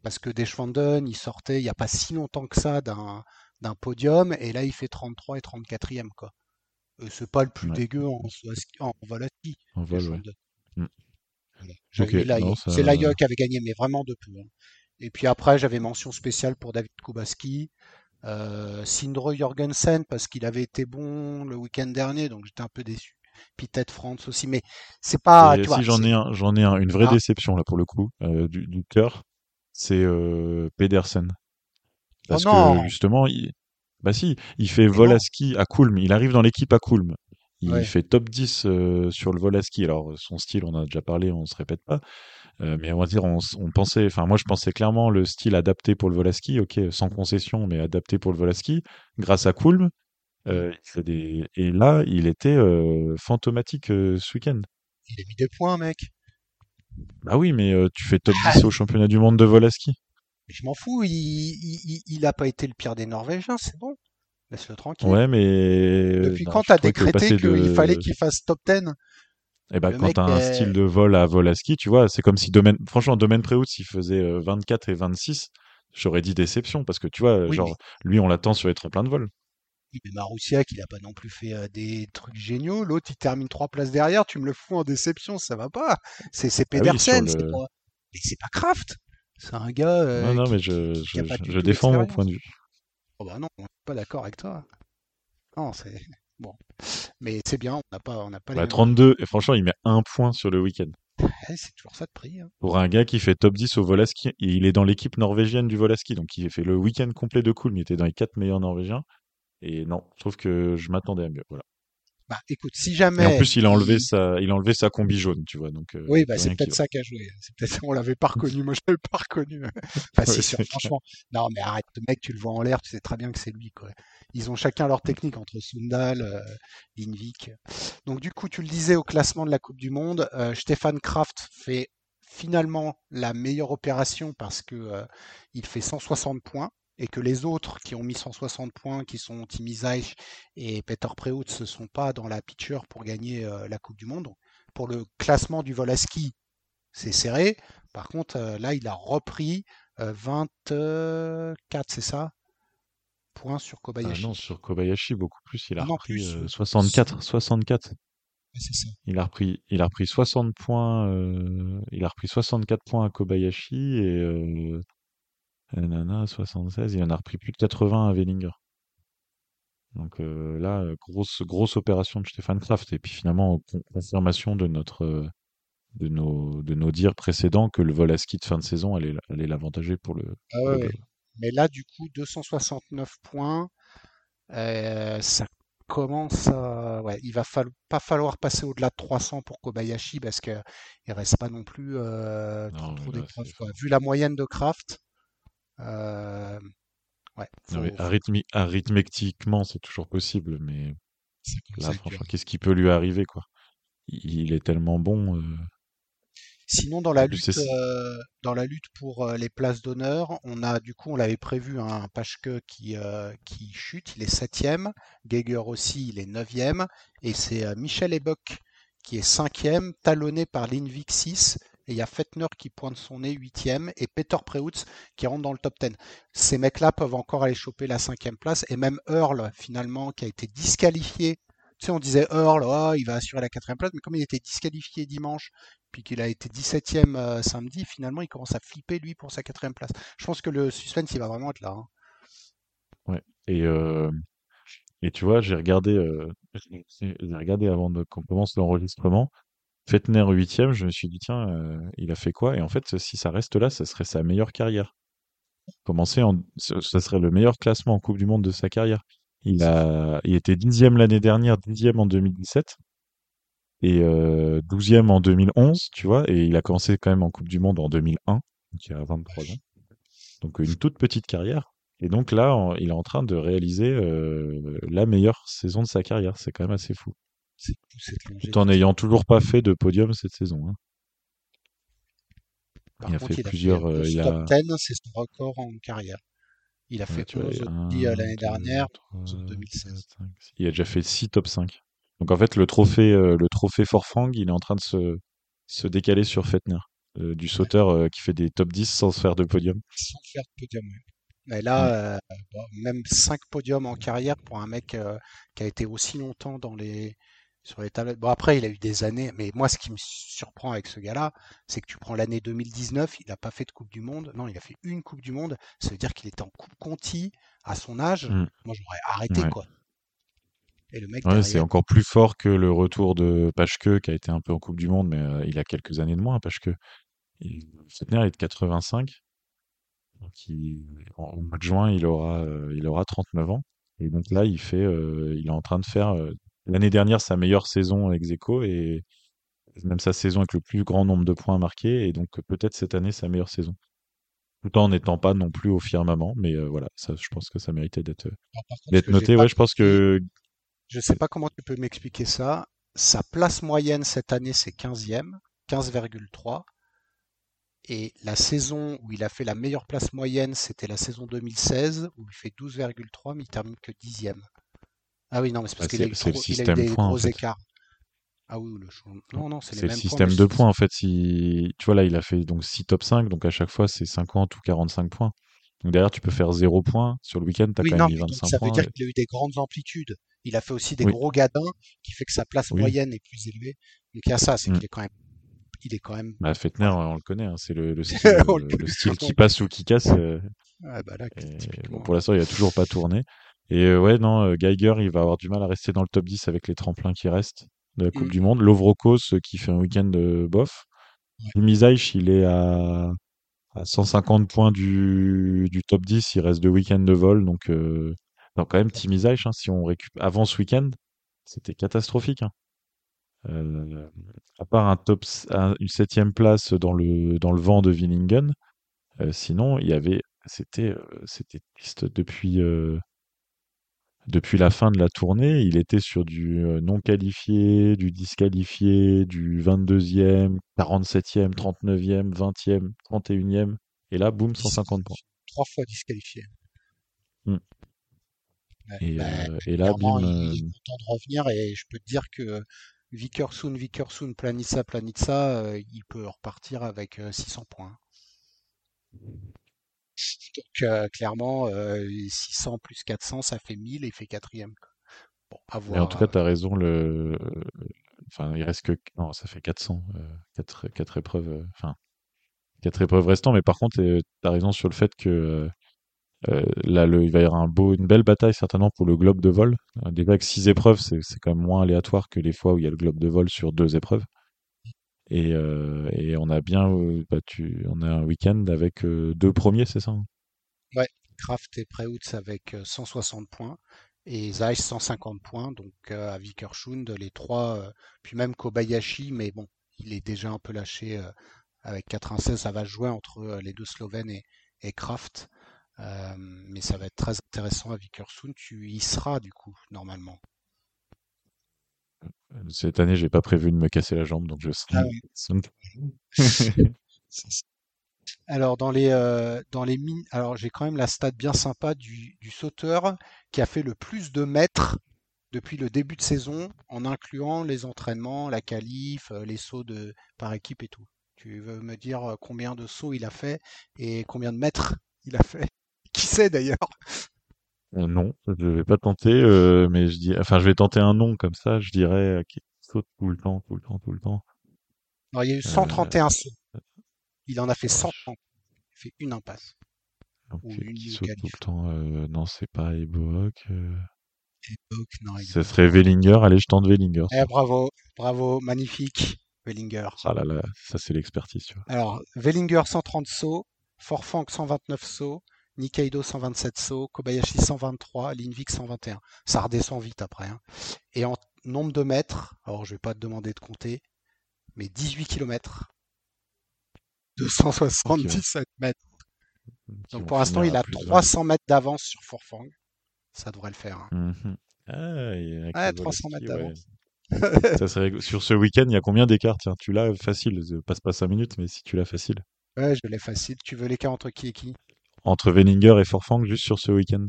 Parce que Deschwanden, il sortait il n'y a pas si longtemps que ça d'un d'un podium, et là, il fait 33 et 34e, quoi. Euh, c'est pas le plus Ouais. dégueu en, en vol En vol, ouais. Deschwanden. Mm. Voilà. Non, ça. C'est Laie qui avait gagné, mais vraiment de peu. hein. Et puis après, j'avais mention spéciale pour David Kubaski, euh, Sindre Jorgensen, parce qu'il avait été bon le week-end dernier, donc j'étais un peu déçu. Puis Ted France aussi, mais c'est pas, Et tu vois, si j'en ai un, j'en ai un, une vraie Ah. déception là pour le coup, euh, du, du cœur, c'est euh, Pedersen. Oh Parce que justement, il... bah si, il fait vol non. à ski à Kulm. Il arrive dans l'équipe à Kulm. Il Ouais. fait top 10 euh, sur le vol à ski. Alors son style, on a déjà parlé, on se répète pas. Euh, mais on va dire, on, pensait, enfin moi je pensais clairement le style adapté pour le vol à ski, ok, sans concession, mais adapté pour le vol à ski, grâce à Kulm. Euh, des... Et là, il était fantomatique ce week-end. il a mis des points, mec. Bah oui, mais euh, tu fais top Ah. 10 au championnat du monde de vol à ski. Je m'en fous, il, il, il- a pas été le pire des Norvégiens, c'est bon. Laisse-le tranquille. Ouais, mais Depuis non, quand t'as décrété qu'il de- fallait qu'il fasse top 10 Eh ben, le quand t'as un style de vol à vol à ski, tu vois, c'est comme si domaine, franchement, domaine préhaut, s'il faisait euh, 24 et 26, j'aurais dit déception parce que tu vois, Oui, genre, lui, on l'attend sur les tremplins de vol. Mais Maroussiak, il a pas non plus fait euh, des trucs géniaux. L'autre, il termine trois places derrière. Tu me le fous en déception, ça va pas. C'est c'est Ah oui, Pedersen, c'est le- pas. Mais c'est pas Kraft. C'est un gars euh, non, non, qui, mais je, qui- a je, défends mon point de vue. Oh bah non, on n'est pas d'accord avec toi. Non, c'est bon. Mais c'est bien, on n'a pas, on n'a pas les Bah, mêmes- 32, et franchement, il met un point sur le week-end. Ouais, c'est toujours ça de prix. hein. Pour un gars qui fait top 10 au vol à ski, et il est dans l'équipe norvégienne du vol à ski, donc il a fait le week-end complet de cool, mais il était dans les quatre meilleurs norvégiens. Et non, je trouve que je m'attendais à mieux. Voilà. Bah, écoute, si Et en jamais plus, il a enlevé il- sa, il a enlevé sa combi jaune, tu vois. Donc, euh, Oui, bah, c'est peut-être ça qui a joué. C'est peut-être on l'avait pas reconnu. Moi, je l'avais pas reconnu. Enfin, c'est sûr, clair. franchement. Non, mais arrête, le mec, tu le vois en l'air, tu sais très bien que c'est lui, quoi. Ils ont chacun leur technique entre Sundal, euh, Lindvik. Donc, du coup, tu le disais au classement de la Coupe du Monde, euh, Stéphane Kraft fait finalement la meilleure opération parce que euh, il fait 160 points et que les autres qui ont mis 160 points, qui sont Tim Isaich et Peter Prehout, ne sont pas dans la picture pour gagner euh, la Coupe du Monde. Pour le classement du vol à ski, c'est serré. Par contre, euh, là, il a repris euh, 24, c'est ça Points sur Ah Kobayashi. non, sur Kobayashi, beaucoup plus. Il a Non, repris plus, euh, euh, 64, 64. Ouais, c'est ça. Il a repris, il a repris 60 points, euh, il a repris 64 points à Kobayashi et euh, nanana, 76, il en a repris plus de 80 à Wellinger. Donc euh, là, euh, grosse grosse opération de Stéphane Kraft et puis finalement con- confirmation de notre de nos de nos dires précédents que le vol à ski de fin de saison allait allait l'avantager pour le, Ah ouais, le ouais. Mais là, du coup, 269 points, euh, ça commence à... Ouais, il va fallo- pas falloir passer au-delà de 300 pour Kobayashi parce que il reste pas non plus euh, trop, Non, trop mais là, d'épreuves. Vu la moyenne de Kraft, ouais, faut, arythmi- arithmétiquement, c'est toujours possible, mais là, franchement, qu'est-ce qui peut lui arriver, quoi? Il est tellement bon. euh, Sinon, dans la lutte, euh, dans la lutte pour euh, les places d'honneur, on a du coup, on l'avait prévu, hein, un Paschke qui, euh, qui chute, il est septième, Geiger aussi, il est neuvième, et c'est euh, Michel Ebuck qui est cinquième, talonné par Lindvik 6, il y a Fettner qui pointe son nez huitième, et Peter Preutz qui rentre dans le top 10. Ces mecs-là peuvent encore aller choper la cinquième place, et même Earl, finalement, qui a été disqualifié. Tu sais, on disait Earl, oh, il va assurer la quatrième place, mais comme il était disqualifié dimanche, puis qu'il a été 17e euh, samedi, finalement, il commence à flipper, lui, pour sa quatrième place. Je pense que le suspense, il va vraiment être là. hein. Ouais. Et, euh, et tu vois, j'ai regardé, euh, regardé avant qu'on commence l'enregistrement. Fettner huitième, je me suis dit, tiens, euh, il a fait quoi? Et en fait, si ça reste là, ça serait sa meilleure carrière. Commencer en, ce ce serait le meilleur classement en Coupe du Monde de sa carrière. Il a, il était dixième l'année dernière, dixième en 2017 et euh, douzième en 2011, tu vois, et il a commencé quand même en Coupe du Monde en 2001, donc il a 23 ans. Donc une toute petite carrière. Et donc là, il est en train de réaliser euh, la meilleure saison de sa carrière. C'est quand même assez fou. Tout en n'ayant toujours pas fait de podium cette saison. hein. Par Il a contre, fait il a plusieurs. fait euh, 11 il top a, 10, c'est son record en carrière. Il a ouais, fait tu vois, 11 un, aussi l'année dernière, trois, 11 en quatre, 2016. cinq, six. Il a déjà fait 6 top 5. Donc en fait, le trophée, euh, le trophée Forfang, il est en train de se, se décaler sur Fettner. euh, du Ouais, sauteur euh, qui fait des top 10 sans se faire de podium. sans faire de podium. ouais. Mais Ouais. là, euh, bon, même 5 podiums en carrière pour un mec qui a été aussi longtemps dans les, sur les tablettes. Bon, après, il a eu des années, mais moi, ce qui me surprend avec ce gars-là, c'est que tu prends l'année 2019, il n'a pas fait de Coupe du Monde. Non, il a fait une Coupe du Monde. Ça veut dire qu'il était en Coupe Conti à son âge. Mm. Moi, j'aurais arrêté, Ouais. quoi. Et le mec Ouais, c'est derrière, encore plus fort que le retour de Pachke qui a été un peu en Coupe du Monde, mais euh, il a quelques années de moins, Pachke. Il- Fettner est de 85. Donc il, en, au mois de juin, il aura, euh, il aura 39 ans. Et donc là, il fait, euh, il est en train de faire l'année dernière sa meilleure saison ex aequo et même sa saison avec le plus grand nombre de points marqués. Et donc peut-être cette année sa meilleure saison. Tout en n'étant pas non plus au firmament, mais euh, voilà, ça, je pense que ça méritait d'être j'ai noté. pas Ouais, je pense que je sais pas comment tu peux m'expliquer ça. Sa place moyenne cette année, c'est 15e, 15,3. Et la saison où il a fait la meilleure place moyenne, c'était la saison 2016, où il fait 12,3, mais il termine que 10e. Ah oui, non, mais c'est parce bah, qu'il a eu c'est le trop, il a eu système des point en gros fait. écarts. Ah oui, le. Non, non, c'est le points, système je de points en fait. Si tu vois là, il a fait donc 6 top 5, donc à chaque fois c'est 50 ou 45 points. Donc derrière, tu peux faire 0 points. Sur le week-end, tu as oui, quand non, même mis mais donc 25 ça veut points. dire et- qu'il a eu des grandes amplitudes. Il a fait aussi des Oui, gros gadins, qui fait que sa place oui. moyenne est plus élevée. Donc il y a ça, c'est Mm. qu'il est quand même, il est quand même, Bah, Fettner, on le connaît, hein, c'est le, le style, le le style qui passe ou qui casse. euh, Ouais, bah là, et bon, pour l'instant, il a toujours pas tourné. Et euh, ouais, non, euh, Geiger, il va avoir du mal à rester dans le top 10 avec les tremplins qui restent de la Coupe Mm. du Monde. Lovrokos, euh, qui fait un week-end de bof. Ouais. Misaich, il est à, à 150 points du, du top 10. Il reste deux week-ends de vol. Donc, euh, non, quand même, Tim Isaich, hein, si on récupère avant ce week-end, c'était catastrophique. Hein. Euh, à part un top, une septième place dans le dans le vent de Willingen, euh, sinon il y avait, c'était c'était triste depuis depuis la fin de la tournée. Il était sur du non qualifié, du disqualifié, du 22e, 47e, 39e, 20e, 31e. Et là, boum, 150 points. Trois fois disqualifié. Mmh. Et, bah, et, là, boum. Il, est content de revenir et je peux te dire que Vickersoon, Vickersoon, Planitza, Planitza, il peut repartir avec 600 points. Donc euh, clairement, 600 plus 400, ça fait 1000 et il fait quatrième. Bon, à voir, en tout cas, tu as raison. Le... Enfin, il reste que. Non, ça fait 400. 4, 4 épreuves. Enfin, 4 épreuves restant. Mais par contre, tu as raison sur le fait que. là, le, il va y avoir un beau, une belle bataille certainement pour le globe de vol. Déjà que 6 épreuves, c'est quand même moins aléatoire que les fois où il y a le globe de vol sur 2 épreuves. Et, et on a bien battu, on a un week-end avec deux premiers, c'est ça hein? Kraft et Preutz avec 160 points et Zeiss 150 points. Donc à Vickersund, les trois, puis même Kobayashi, mais bon, il est déjà un peu lâché avec 96. Ça va jouer entre les deux Slovènes et, et Kraft. mais ça va être très intéressant à Vickersund. Tu y seras du coup, normalement. Cette année, j'ai pas prévu de me casser la jambe, donc je serai. Ah alors dans les euh, dans les mines, alors j'ai quand même la stat bien sympa du, du, sauteur qui a fait le plus de mètres depuis le début de saison, en incluant les entraînements, la qualif, euh, les sauts de par équipe et tout. Tu veux me dire euh, combien de sauts il a fait et combien de mètres il a fait? Qui sait d'ailleurs? Non, je vais pas tenter, euh, mais je dis, enfin je vais tenter un nom comme ça. Je dirais qui saute tout le temps, tout le temps, tout le temps. Il y a eu 131 sauts. Il en a fait 130. Il fait une impasse. Donc, qui saute tout le temps. Euh, non, c'est pas Ebok. Euh... non. Ce serait Wellinger. Allez, je tente Wellinger. Eh, bravo, bravo, magnifique, Wellinger. Ah là là, ça c'est l'expertise. Alors, Wellinger 130 sauts, Forfang 129 sauts, Nikaido 127 sauts, Kobayashi 123, Linvik 121. Ça redescend vite après. Hein. Et en nombre de mètres, alors je vais pas te demander de compter, mais 18 km 277 mètres. Donc pour l'instant, il a 300 mètres d'avance sur Forfang. Ça devrait le faire. Hein. Mmh ah, ouais, 300 mètres d'avance. ça serait... Sur ce week-end, il y a combien d'écart? Tiens, tu l'as facile. Passe pas 5 minutes, mais si tu l'as facile. Ouais, je l'ai facile. Tu veux l'écart entre qui et qui? Entre Veninger et Forfang, juste sur ce week-end.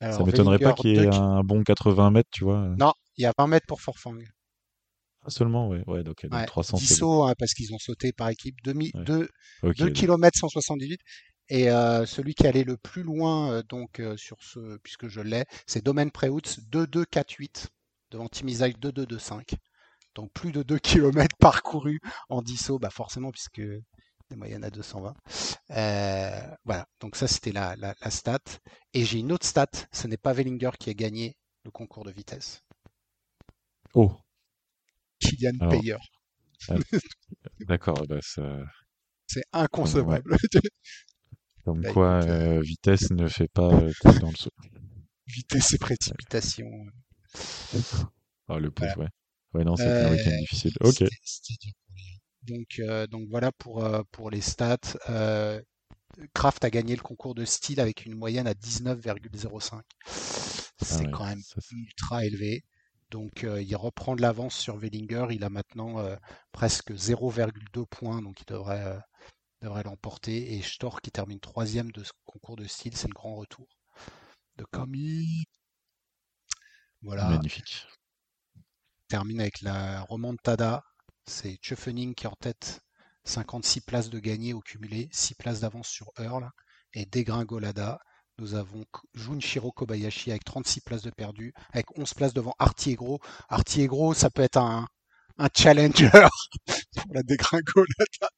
ça m'étonnerait pas qu'il y ait un bon 80 mètres, tu vois. Non, il y a 20 mètres pour Forfang. Ah, seulement, ouais. ouais donc, donc 300 10 sauts, hein, parce qu'ils ont sauté par équipe. 2, 2, 2 km 178. Et euh, celui qui allait le plus loin, euh, donc euh, sur ce, puisque je l'ai, c'est Domaine Preutz 2248 devant Timizai 2225. Donc plus de 2 km parcourus en 10 sauts, bah forcément puisque les moyennes à 220. Euh, voilà, donc ça c'était la, la, la, stat. Et j'ai une autre stat, ce n'est pas Wellinger qui a gagné le concours de vitesse. Oh, Kylian Payer. Ah, d'accord, bah c'est inconcevable. Comme bah, quoi, euh, vitesse ne fait pas euh, tout dans le saut. Vitesse et précipitation. Ah, le pauvre, ouais. Ouais, non, c'était un week-end difficile. Ok. Donc, euh, donc voilà pour, pour les stats. Kraft a gagné le concours de style avec une moyenne à 19,05. C'est ah quand même ultra élevé. Donc euh, il reprend de l'avance sur Wellinger. Il a maintenant euh, presque 0,2 points, donc il devrait, euh, devrait l'emporter. Et Storr qui termine troisième de ce concours de style, c'est le grand retour de Camille. Voilà. Magnifique. Termine avec la remontada. C'est Tschöfening qui est en tête. 56 places de gagné au cumulé, 6 places d'avance sur Earl. Et Dégringolada nous avons Junshiro Kobayashi avec 36 places de perdu, avec 11 places devant Artiegro. Artiegro, ça peut être un, un challenger pour la dégringolade.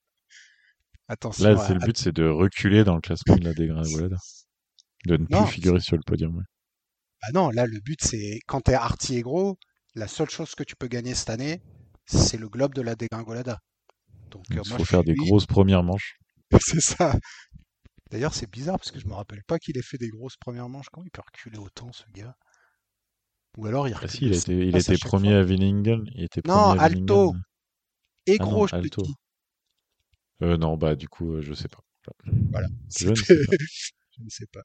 Attention. Là, c'est le but, c'est de reculer dans le classement de la dégringolade. De ne plus figurer sur le podium. Bah non, là, le but, c'est quand tu es Artiegro, la seule chose que tu peux gagner cette année, c'est le globe de la dégringolada. Donc, il faut faire des grosses premières manches. C'est ça. D'ailleurs, c'est bizarre parce que je me rappelle pas qu'il ait fait des grosses premières manches. Comment il peut reculer autant, ce gars? Ou alors il Ah recule si, il de a 5 été, il places à était premier fois. à Willingen. Il était Non, premier Alto et Ah non, gros Alto. petit. Euh, non, bah du coup, euh, je sais pas. Voilà. Je ne sais pas. Je ne sais pas.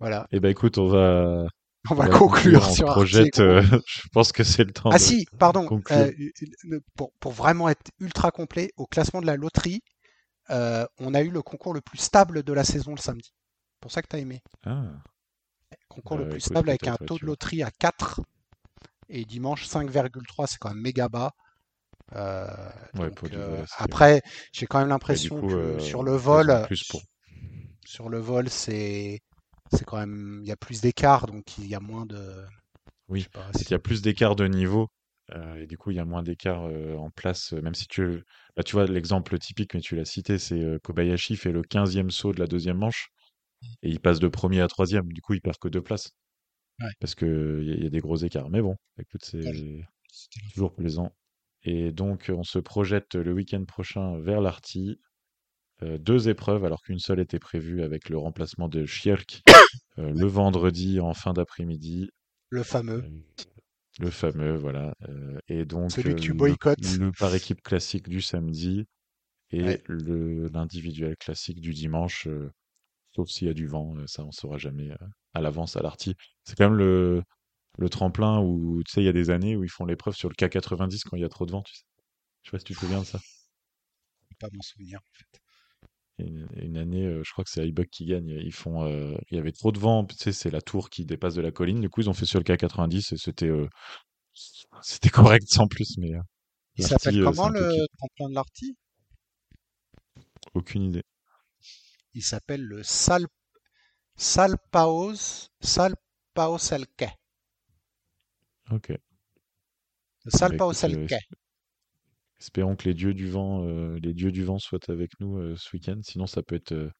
Voilà. Eh ben écoute, on va, On on va va conclure. sur projette. Gros. euh, je pense que c'est le temps Ah de si, pardon. conclure. euh, pour, pour vraiment être ultra complet, au classement de la loterie, euh, on a eu le concours le plus stable de la saison le samedi. C'est pour ça que tu as aimé. Ah, Concours le Bah, plus écoute, stable avec un taux de loterie à 4 et dimanche 5,3, c'est quand même méga bas. Euh, Ouais, donc, euh, après, j'ai quand même l'impression que euh, sur le vol, plus pour. sur le vol, c'est c'est quand même il y a plus d'écart, donc il y a moins de. Oui, Il y a plus d'écart de niveau. Euh, et du coup, il y a moins d'écart euh, en place, euh, même si tu... Bah, tu vois, l'exemple typique, mais tu l'as cité, c'est Kobayashi fait le 15e saut de la deuxième manche, et il passe de premier à troisième. Du coup, il perd que deux places, Ouais. parce qu'il y, a- y a des gros écarts. Mais bon, écoute, c'est toujours plaisant. Et donc, on se projette le week-end prochain vers l'Arty. Deux épreuves, alors qu'une seule était prévue avec le remplacement de Schierk le vendredi en fin d'après-midi. Le fameux. Le fameux, voilà. euh, et donc, Celui que tu euh, le, boycottes. le par équipe classique du samedi et Ouais. le l'individuel classique du dimanche, euh, sauf s'il y a du vent, ça on saura jamais euh, à l'avance à l'arty. C'est quand même le, le tremplin où, tu sais, il y a des années où ils font l'épreuve sur le K90 quand il y a trop de vent, tu sais. Je sais pas si tu te souviens de ça. Je peux pas m'en souvenir en fait. Une, une année, euh, je crois que c'est iBuck qui gagne. Ils font, euh, il y avait trop de vent, tu sais, c'est la tour qui dépasse de la colline. Du coup, ils ont fait sur le K90 et c'était, euh, c'était correct sans plus, mais euh, Il s'appelle euh, comment le tremplin de l'Arty? Aucune idée. Il s'appelle le Sal Salpaos Salpaoselke. Ok. Le Bah, euh, Espérons que les dieux du vent, euh, les dieux du vent soient avec nous euh, ce week-end. Sinon, ça peut être, euh,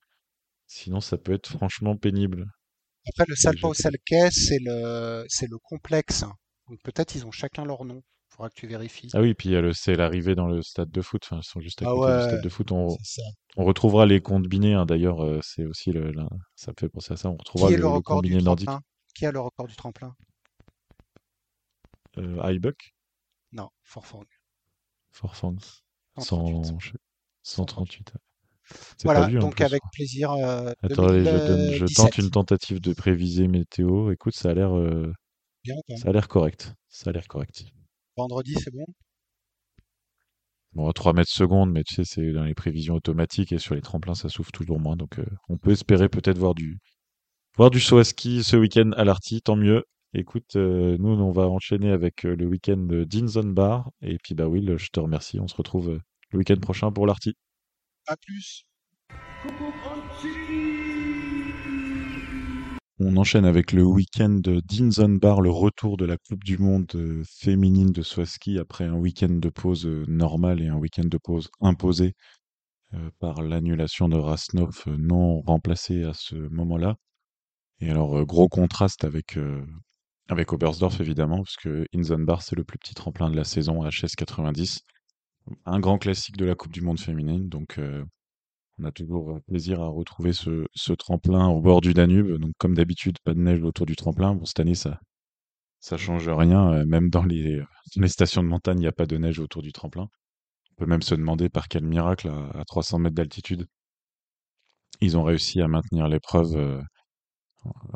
sinon ça peut être franchement pénible. Après, le Déjà Salpaoselke, c'est le c'est le complexe. Donc peut-être ils ont chacun leur nom. Faudra que tu vérifies. Ah oui, puis il y a le- c'est l'arrivée dans le stade de foot. Enfin, ils sont juste à Ah côté du stade de foot. On, retrouvera les combinés. hein, D'ailleurs, c'est aussi le, ça me fait penser à ça. On retrouvera Qui le, le record du nordique. tremplin? Qui a le record du tremplin? Euh, Ibuck, Non, Forfang. Forfang, 138. 100, je sais- 138. C'est Voilà, vu donc plus. avec plaisir. euh, Attends, je, donne, je 2017. tente une tentative de préviser météo. Écoute, ça a l'air, euh, ça a l'air correct. Ça a l'air correct. Vendredi, c'est bon? Bon, à 3 mètres secondes, mais tu sais, c'est dans les prévisions automatiques et sur les tremplins, ça souffle toujours moins. Donc, euh, on peut espérer peut-être voir du, voir du saut à ski ce week-end à l'Arty, tant mieux. Écoute, euh, nous, on va enchaîner avec euh, le week-end d'Inzon Bar. Et puis, bah, Will, je te remercie. On se retrouve euh, le week-end prochain pour l'Arty. À plus. On enchaîne avec le week-end d'Inzon Bar, le retour de la Coupe du Monde féminine de Swaski après un week-end de pause normal et un week-end de pause imposé par l'annulation de Rasnov non remplacé à ce moment-là. Et alors, gros contraste avec, avec Oberstdorf, évidemment, parce que Inzon Bar, c'est le plus petit tremplin de la saison à HS90. Un grand classique de la Coupe du Monde féminine, donc euh, on a toujours euh, plaisir à retrouver ce, tremplin au bord du Danube. Donc, comme d'habitude, pas de neige autour du tremplin. Bon, cette année, ça ça change rien. euh, Même dans les, dans les stations de montagne, il n'y a pas de neige autour du tremplin. On peut même se demander par quel miracle, à, à 300 mètres d'altitude, ils ont réussi à maintenir l'épreuve.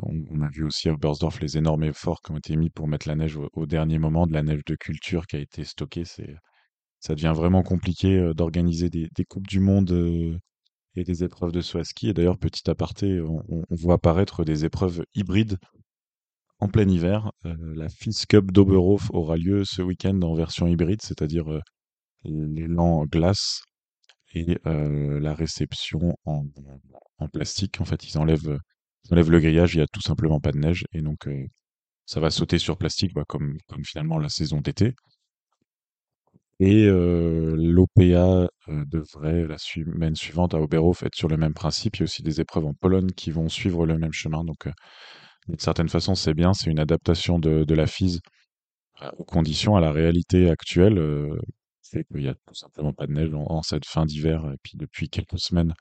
On, a vu aussi à Oberstdorf les énormes efforts qui ont été mis pour mettre la neige au, dernier moment, de la neige de culture qui a été stockée. C'est, ça devient vraiment compliqué euh, d'organiser des, coupes du monde euh, et des épreuves de saut à ski. Et d'ailleurs, petit aparté, on, on- voit apparaître des épreuves hybrides en plein hiver. Euh, la FIS Cup d'Oberhof aura lieu ce week-end en version hybride, c'est-à-dire l'élan glace et la réception en, en plastique. En fait, ils enlèvent, ils enlèvent le grillage, il n'y a tout simplement pas de neige. Et donc, euh, ça va sauter sur plastique, bah, comme, finalement la saison d'été. Et euh, l'OPA euh, devrait la semaine suivante à Oberhof être sur le même principe. Il y a aussi des épreuves en Pologne qui vont suivre le même chemin. Donc, euh, d'une certaine façon, c'est bien. C'est une adaptation de, la FIS euh, aux conditions, à la réalité actuelle. C'est qu'il n'y a tout simplement pas de neige en, en cette fin d'hiver et puis depuis quelques semaines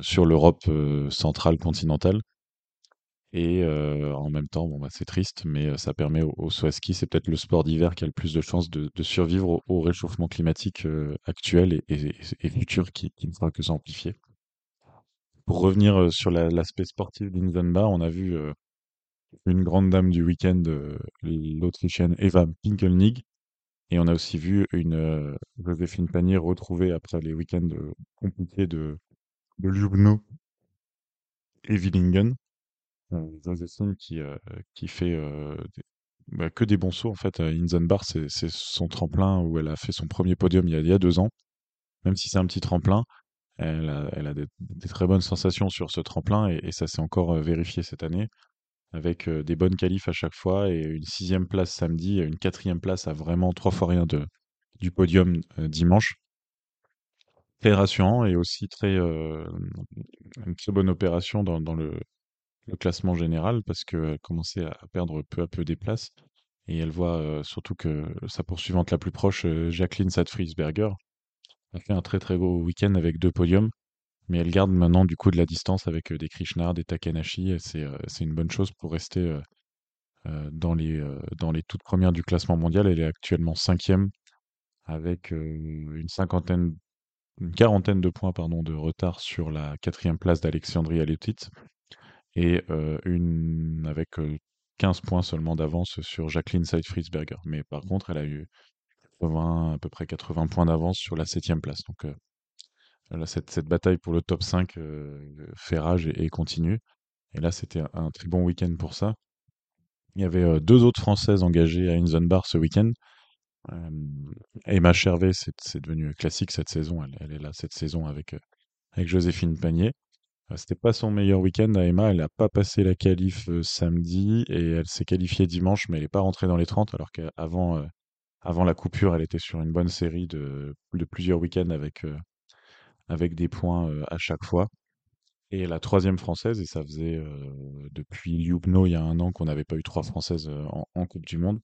sur l'Europe centrale continentale. Et en même temps, bon, bah, c'est triste, mais ça permet au, ski, c'est peut-être le sport d'hiver qui a le plus de chances de, survivre au, réchauffement climatique actuel et, futur qui, ne fera que s'amplifier. Pour revenir sur l'aspect sportif d'Inzenbar, on a vu une grande dame du week-end, l'Autrichienne Eva Pinkelnig, et on a aussi vu une Joséphine Panier retrouvée après les week-ends compliqués de, de Ljubno et Willingen. Qui, qui fait bah, que des bons sauts en fait. Inzenbar, c'est son tremplin où elle a fait son premier podium il y a, deux ans. Même si c'est un petit tremplin, elle a, des, très bonnes sensations sur ce tremplin et, et ça s'est encore vérifié cette année avec des bonnes qualifs à chaque fois et une sixième place samedi, une quatrième place à vraiment trois fois rien de, du podium dimanche. Très rassurant et aussi très une très bonne opération dans le, le, classement général parce qu'elle commençait à perdre peu à peu des places et elle voit surtout que sa poursuivante la plus proche, Jacqueline Sadfriesberger, a fait un très très beau week-end avec deux podiums mais elle garde maintenant du coup de la distance avec des Krishnar, des Takanashi. C'est une bonne chose pour rester dans, les, dans les toutes premières du classement mondial. Elle est actuellement cinquième avec une cinquantaine, une quarantaine de points pardon, de retard sur la quatrième place d'Alexandrie Aletit et une avec 15 points seulement d'avance sur Jacqueline Seidfriesberger. Mais par contre, elle a eu 80, à peu près 80 points d'avance sur la septième place. Donc cette, cette, bataille pour le top 5 euh, fait rage et, continue. Et là, c'était un, très bon week-end pour ça. Il y avait deux autres Françaises engagées à Inzenbar ce week-end. Emma Chervet, c'est devenu classique cette saison. Elle, est là cette saison avec, avec Joséphine Panier. C'était pas son meilleur week-end à Emma. Elle n'a pas passé la qualif samedi et elle s'est qualifiée dimanche, mais elle n'est pas rentrée dans les 30 alors qu'avant avant la coupure, elle était sur une bonne série de, plusieurs week-ends avec avec des points à chaque fois. Et la troisième française, et ça faisait depuis Ljubno il y a un an qu'on n'avait pas eu trois françaises en, Coupe du Monde,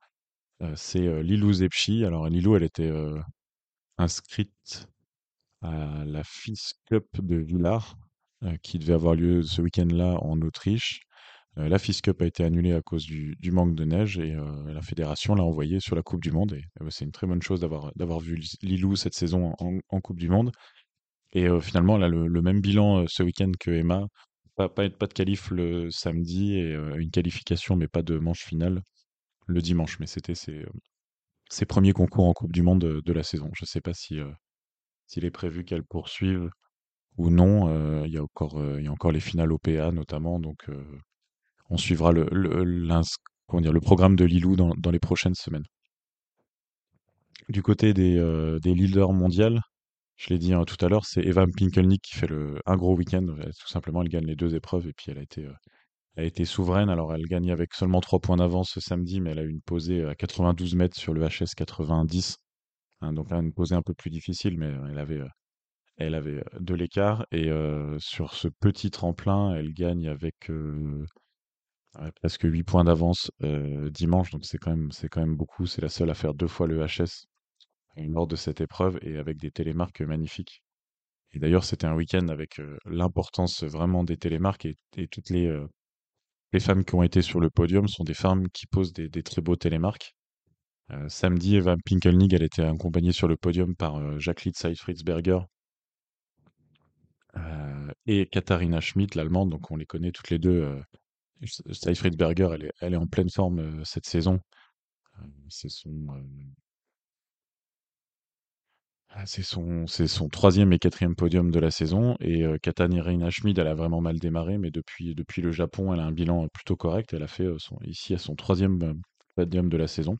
c'est Lilou Zepchi. Alors Lilou, elle était inscrite à la FIS Cup de Villars, qui devait avoir lieu ce week-end-là en Autriche. la FIS Cup a été annulée à cause du, manque de neige et la fédération l'a envoyée sur la Coupe du Monde. Et, c'est une très bonne chose d'avoir vu Lilou cette saison en Coupe du Monde. Et finalement, elle a le, même bilan ce week-end que Emma. Pas, pas, pas de qualif le samedi et une qualification, mais pas de manche finale le dimanche. Mais c'était ses, premiers concours en Coupe du Monde de, la saison. Je ne sais pas si s'il est prévu qu'elle poursuive ou non. Il y, a encore, il y a encore les finales OPA notamment. Donc on suivra le, le, dire, le programme de Lilou dans, dans, les prochaines semaines. Du côté des, des leaders mondiales, je l'ai dit hein, tout à l'heure, c'est Eva Pinkelnick qui fait le, un gros week-end. Tout simplement, elle gagne les deux épreuves et puis elle a été, euh, elle a été souveraine. Alors, elle gagne avec seulement 3 points d'avance ce samedi, mais elle a eu une posée à 92 mètres sur le HS 90. Hein, donc une posée un peu plus difficile, mais elle avait, euh, elle avait euh, de l'écart. Et sur ce petit tremplin, elle gagne avec presque 8 points d'avance dimanche. Donc c'est quand, même, quand même beaucoup. C'est la seule à faire deux fois le HS lors de cette épreuve et avec des télémarques magnifiques. Et d'ailleurs, c'était un week-end avec l'importance vraiment des télémarques et, toutes les, les femmes qui ont été sur le podium sont des femmes qui posent des, très beaux télémarques. samedi, Eva Pinkelnig, elle était accompagnée sur le podium par Jacqueline Seifritzberger et Katharina Schmidt, l'allemande. Donc on les connaît toutes les deux. Elle est, elle est en pleine forme cette saison. C'est son ah, c'est son, troisième et quatrième podium de la saison. Et euh, Katharina Schmid, elle a vraiment mal démarré, mais depuis, le Japon, elle a un bilan plutôt correct. Elle a fait euh, ici son troisième euh, podium de la saison.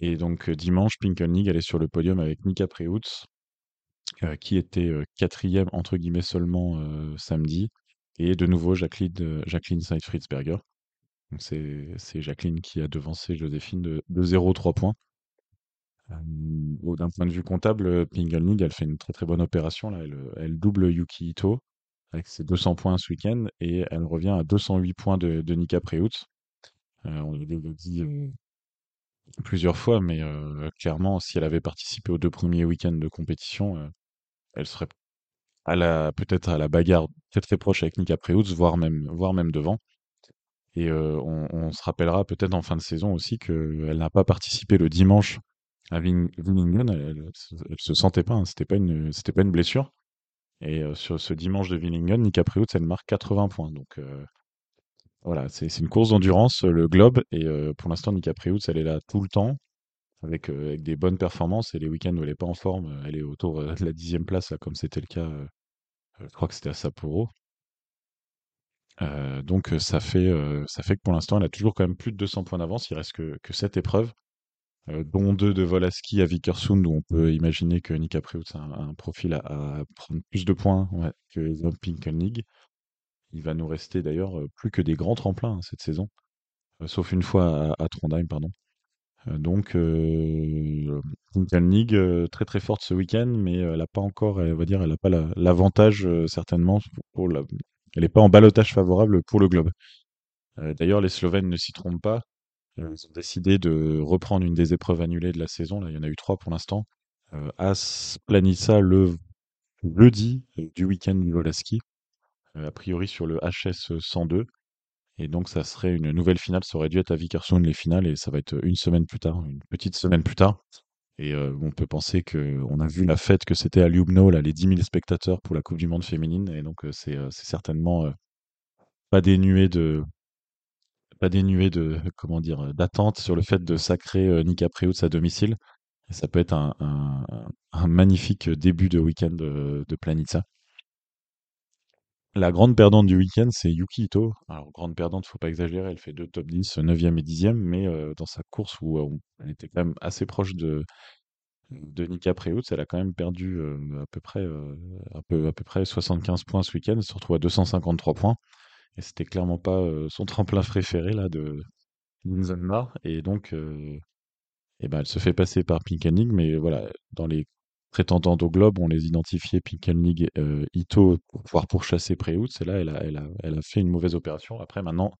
Et donc dimanche, Pinkelnig, elle est sur le podium avec Mika Preutz, qui était quatrième entre guillemets seulement samedi. Et de nouveau Jacqueline, Jacqueline Seifritzberger. C'est, c'est Jacqueline qui a devancé Joséphine de, de 0,3 points. D'un point de vue comptable, Pingelnig, elle fait une très très bonne opération. Là. Elle, elle double Yuki Ito avec ses 200 points ce week-end et elle revient à 208 points de, de Nika Preutz. Euh, on l'a dit euh, plusieurs fois, mais euh, clairement, si elle avait participé aux deux premiers week-ends de compétition, elle serait à la peut-être à la bagarre très très proche avec Nika Preutz, voire même voire même devant. Et on, on, se rappellera peut-être en fin de saison aussi qu'elle n'a pas participé le dimanche à Willingen. Elle, elle, se sentait pas, hein, c'était pas une, blessure. Et sur ce dimanche de Willingen, Nika Preutz, elle marque 80 points. Donc voilà, c'est une course d'endurance, le globe. Et pour l'instant, Nika Preutz, elle est là tout le temps avec, avec des bonnes performances. Et les week-ends où elle n'est pas en forme, elle est autour de la dixième place, là, comme c'était le cas, je crois que c'était à Sapporo. Euh, donc ça fait, ça fait que pour l'instant, elle a toujours quand même plus de 200 points d'avance. Il reste que, que 7 épreuves, euh, dont 2 de vol à ski à Vikersund, où on peut imaginer que Nika Preutz a un, profil à, prendre plus de points que les Pinken League. Il va nous rester d'ailleurs plus que des grands tremplins hein, cette saison, sauf une fois à Trondheim, pardon. Donc, euh, League très très forte ce week-end, mais elle n'a pas encore, elle va dire, elle n'a pas l'avantage certainement pour elle n'est pas en balotage favorable pour le globe. D'ailleurs, les Slovènes ne s'y trompent pas. Ils ont décidé de reprendre une des épreuves annulées de la saison. Là, il y en a eu trois pour l'instant. As Planica le jeudi du week-end du Volaski, a priori sur le HS 102. Et donc, ça serait une nouvelle finale. Ça aurait dû être à Vikersund les finales et ça va être une semaine plus tard, une petite semaine plus tard. Et on peut penser qu'on a vu la fête que c'était à Ljubno, là, les 10 000 spectateurs pour la Coupe du Monde féminine. Et donc, c'est certainement pas dénué de pas d'attente sur le fait de sacrer Nika Preutz à domicile. Et ça peut être un, un, magnifique début de week-end de, de Planitza. La grande perdante du week-end, c'est Yuki Ito. Alors, grande perdante, faut pas exagérer, elle fait deux top 10, 9e et 10e, mais dans sa course où elle était quand même assez proche de, de Nika Preutz, elle a quand même perdu à, peu près, à, peu, à peu près 75 points ce week-end, elle se retrouve à 253 points. Et c'était clairement pas son tremplin préféré là, de Linzenmar. Et donc, et ben, elle se fait passer par Pinkanig, mais voilà, dans les prétendantes au globe, on les identifiait Pinkelnig, euh, Ito pour pouvoir pourchasser Preutz. Et là, elle a, elle, a, elle a fait une mauvaise opération. Après, maintenant,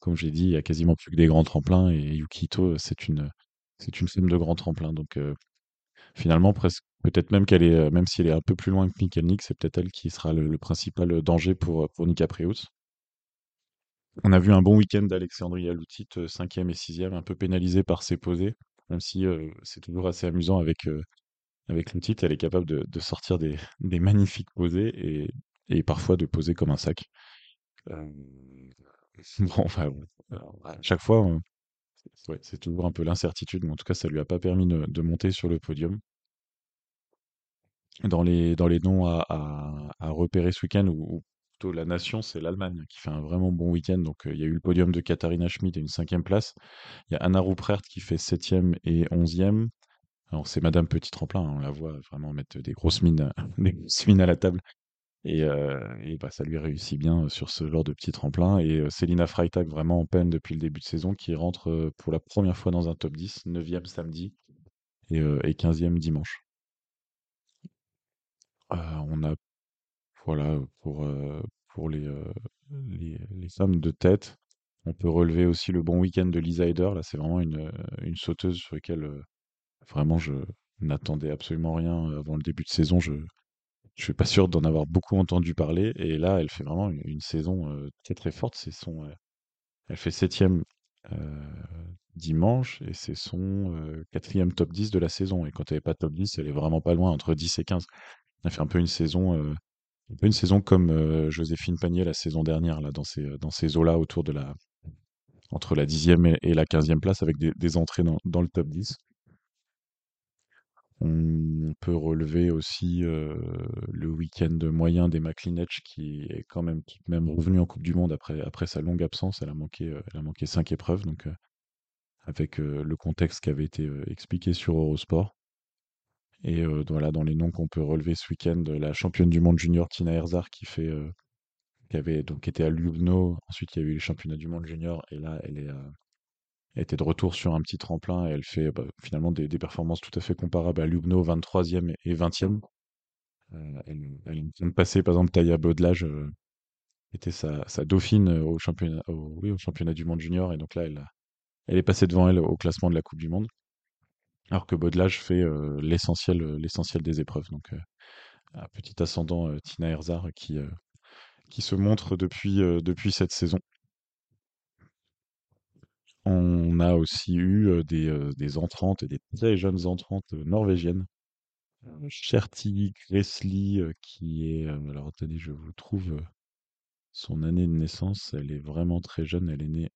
comme j'ai dit, il y a quasiment plus que des grands tremplins. Et Yuki Ito, c'est une, c'est une femme de grands tremplins. Donc, euh, finalement, presque, peut-être même qu'elle est, euh, même si elle est un peu plus loin que Pinkelnig, c'est peut-être elle qui sera le, principal danger pour, pour Nika Preutz. On a vu un bon week-end d'Alexandria Loutit, 5e et 6e, un peu pénalisé par ses posés, même si c'est toujours assez amusant avec avec le titre, elle est capable de, sortir des, magnifiques posés et, et, parfois de poser comme un sac. Euh, bon, enfin, à chaque fois, c'est toujours un peu l'incertitude, mais en tout cas, ça lui a pas permis de, monter sur le podium. Dans les, dans les noms à, à, repérer ce week-end, ou, plutôt la nation, c'est l'Allemagne qui fait un vraiment bon week-end. Donc, euh, il y a eu le podium de Katharina Schmidt et une cinquième place. Il y a Anna Ruprecht qui fait septième et onzième. Alors c'est Madame Petit Tremplin, hein, on la voit vraiment mettre des grosses mines, mines à la table. Et, euh, bah, ça lui réussit bien euh, sur ce genre de petit tremplin. Et euh, Célina Freitag, vraiment en peine depuis le début de saison, qui rentre pour la première fois dans un top 10, 9e samedi et, et 15e dimanche. on a, voilà, pour, les, les, les, femmes de tête, on peut relever aussi le bon week-end de Lisa Eder. Là, c'est vraiment une sauteuse sur laquelle Vraiment, je n'attendais absolument rien avant le début de saison. Je je suis pas sûr d'en avoir beaucoup entendu parler. Et là, elle fait vraiment une, saison très très forte. C'est son, elle fait septième dimanche et c'est son quatrième top 10 de la saison. Et quand elle n'est pas top 10, elle est vraiment pas loin, entre 10 et 15. Elle fait un peu une saison, un peu une saison comme Joséphine Panier la saison dernière, là, dans ces, dans eaux-là, autour de la, entre la dixième et, la quinzième place, avec des, des entrées dans, dans, le top 10. On peut relever aussi le week-end moyen des McLinech qui est quand même, qui même revenu en Coupe du Monde après, sa longue absence. Elle a manqué, cinq épreuves, donc avec le contexte qui avait été expliqué sur Eurosport. Et voilà, dans les noms qu'on peut relever ce week-end, la championne du monde junior Tina Herzar qui fait, qui avait donc été à Lubno. Ensuite, il y a eu les championnats du monde junior et là, elle est elle était de retour sur un petit tremplin et elle fait bah, finalement des, performances tout à fait comparables à Lubno, 23e et 20e. Euh, elle, elle vient de passer, par exemple, Taya Bodlage euh, était sa, dauphine au championnat, oui, au championnat du monde junior, et donc là, elle, elle est passée devant elle au classement de la Coupe du Monde. Alors que Bodlage fait euh, l'essentiel, l'essentiel des épreuves. Donc, un petit ascendant Tina Herzar qui, qui se montre depuis, depuis cette saison. On a aussi eu des, des entrantes et des très jeunes entrantes norvégiennes. Sherti Gressli, qui est. alors attendez, je vous trouve son année de naissance. Elle est vraiment très jeune. Elle est née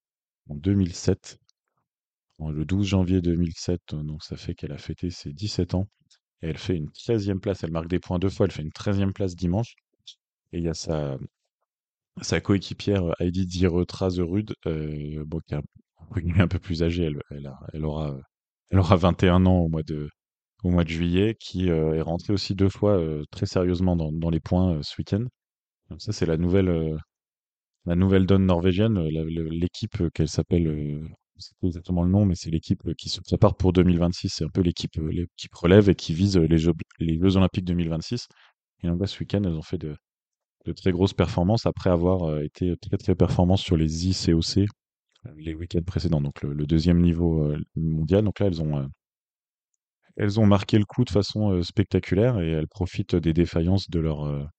en 2007. Le 12 janvier 2007, donc ça fait qu'elle a fêté ses 17 ans. Et elle fait une 13e place. Elle marque des points deux fois. Elle fait une 13e place dimanche. Et il y a sa, sa coéquipière Heidi Dieretra-Zerud, euh, bon, qui un, peu plus âgée. Elle, aura, elle aura 21 ans au mois de, juillet, qui euh, est rentrée aussi deux fois euh, très sérieusement dans, les points euh, ce week-end. Ça, c'est la nouvelle, nouvelle donne norvégienne. L'équipe qu'elle s'appelle c'est pas exactement le nom, mais c'est l'équipe qui se prépare pour 2026. C'est un peu l'équipe l'équipe relève et qui vise les Jeux, Olympiques 2026. Et donc là, ce week-end, elles ont fait de très grosses performances après avoir été très très performantes sur les ICOC les week-ends précédents, donc le, deuxième niveau mondial. Donc là, elles ont elles ont marqué le coup de façon spectaculaire et elles profitent des défaillances de leur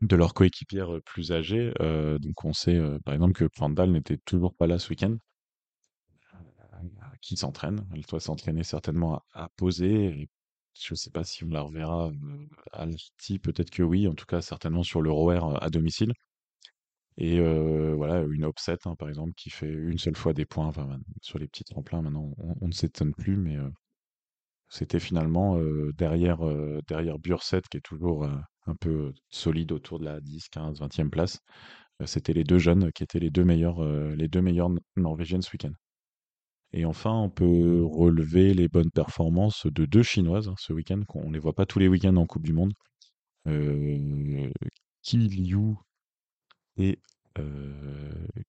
de leurs coéquipières plus âgées. donc on sait par exemple que Vandal n'était toujours pas là ce week-end qui s'entraîne? Elle doit s'entraîner certainement à, poser. je ne sais pas si on la reverra à l'Alti, peut-être que oui, en tout cas certainement sur le ROR à domicile. Et voilà, une upset, hein, par exemple, qui fait une seule fois des points sur les petits tremplins. Maintenant, on, ne s'étonne plus, mais c'était finalement derrière, derrière Burset, qui est toujours un peu solide autour de la 10, 15, 20e place. c'était les deux jeunes qui étaient les deux meilleurs, les deux meilleurs norvégiennes ce week-end. Et enfin, on peut relever les bonnes performances de deux Chinoises hein, ce week-end. On ne les voit pas tous les week-ends en Coupe du Monde. Qi Liu et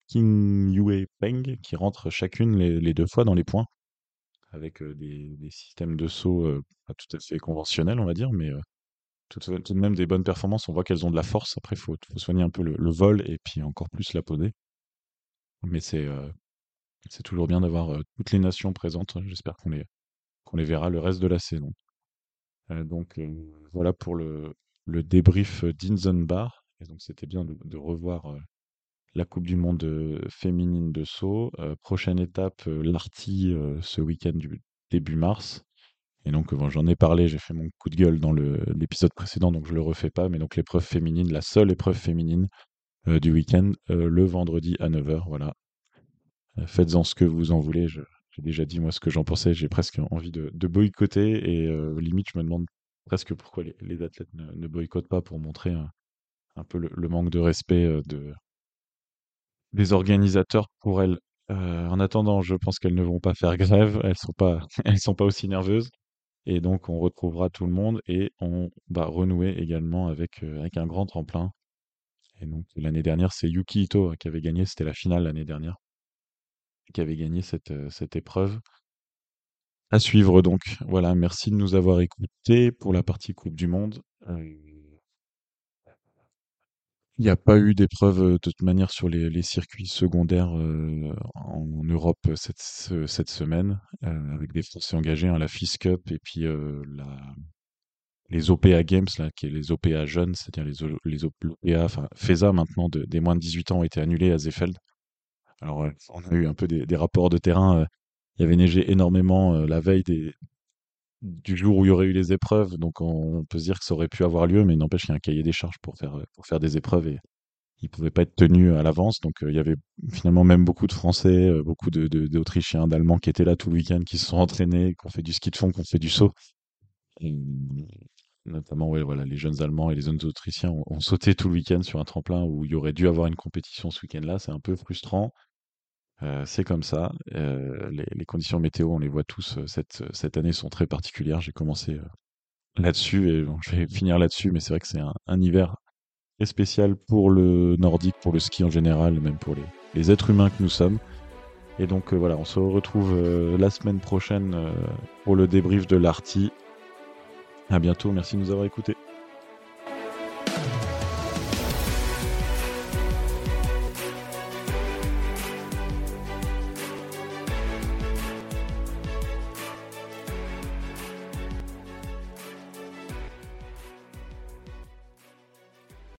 King Yue Peng qui rentrent chacune les, deux fois dans les points avec des, systèmes de saut pas tout à fait conventionnels, on va dire, mais tout, de même des bonnes performances. On voit qu'elles ont de la force. Après, il faut, soigner un peu le, vol et puis encore plus la poser. Mais c'est toujours bien d'avoir toutes les nations présentes. J'espère qu'on les, les verra le reste de la saison. donc voilà pour le, le débrief d'Inzenbar. Et donc c'était bien de, revoir la Coupe du Monde féminine de saut. prochaine étape, l'Arty ce week-end début mars. Et donc j'en ai parlé, j'ai fait mon coup de gueule dans l'épisode précédent, donc je le refais pas. Mais donc l'épreuve féminine, la seule épreuve féminine du week-end, le vendredi à 9h. Voilà, faites-en ce que vous en voulez. J'ai déjà dit moi ce que j'en pensais. J'ai presque envie de, boycotter et limite je me demande presque pourquoi les, athlètes ne, boycottent pas pour montrer peu le, manque de respect euh, de, des organisateurs pour elles. en attendant, je pense qu'elles ne vont pas faire grève. Elles sont pas, elles sont pas aussi nerveuses. Et donc on retrouvera tout le monde et on va renouer également avec, avec un grand tremplin. Et donc l'année dernière, c'est Yuki Ito hein, qui avait gagné. C'était la finale l'année dernière qui avait gagné cette, cette épreuve. À suivre donc. Voilà, merci de nous avoir écoutés pour la partie Coupe du Monde. Il n'y a pas eu d'épreuve de toute manière sur les, circuits secondaires en Europe cette, cette semaine, avec des Français engagés, hein, la FIS Cup et puis la, les OPA Games, là, qui est les OPA jeunes, c'est-à-dire les, OPA, enfin FESA maintenant, de, des moins de 18 ans ont été annulés à Zefeld. Alors, on a eu un peu des, rapports de terrain. il y avait neigé énormément la veille des, du jour où il y aurait eu les épreuves, donc on, peut se dire que ça aurait pu avoir lieu, mais n'empêche qu'il y a un cahier des charges pour faire, pour faire des épreuves et il ne pouvait pas être tenu à l'avance. Donc il y avait finalement même beaucoup de Français, beaucoup d'Autrichiens, d'Allemands qui étaient là tout le week-end, qui se sont entraînés, qui ont fait du ski de fond, qui ont fait du saut. notamment, ouais, voilà, les jeunes Allemands et les jeunes Autrichiens ont, ont sauté tout le week-end sur un tremplin où il y aurait dû avoir une compétition ce week-end-là. C'est un peu frustrant. Euh, c'est comme ça. Euh, les, conditions météo, on les voit tous euh, cette, cette année, sont très particulières. J'ai commencé là-dessus et je vais finir là-dessus, mais c'est vrai que c'est un, hiver très spécial pour le nordique, pour le ski en général, même pour les, les êtres humains que nous sommes. Et donc voilà, on se retrouve la semaine prochaine pour le débrief de l'Arty. À bientôt, merci de nous avoir écoutés.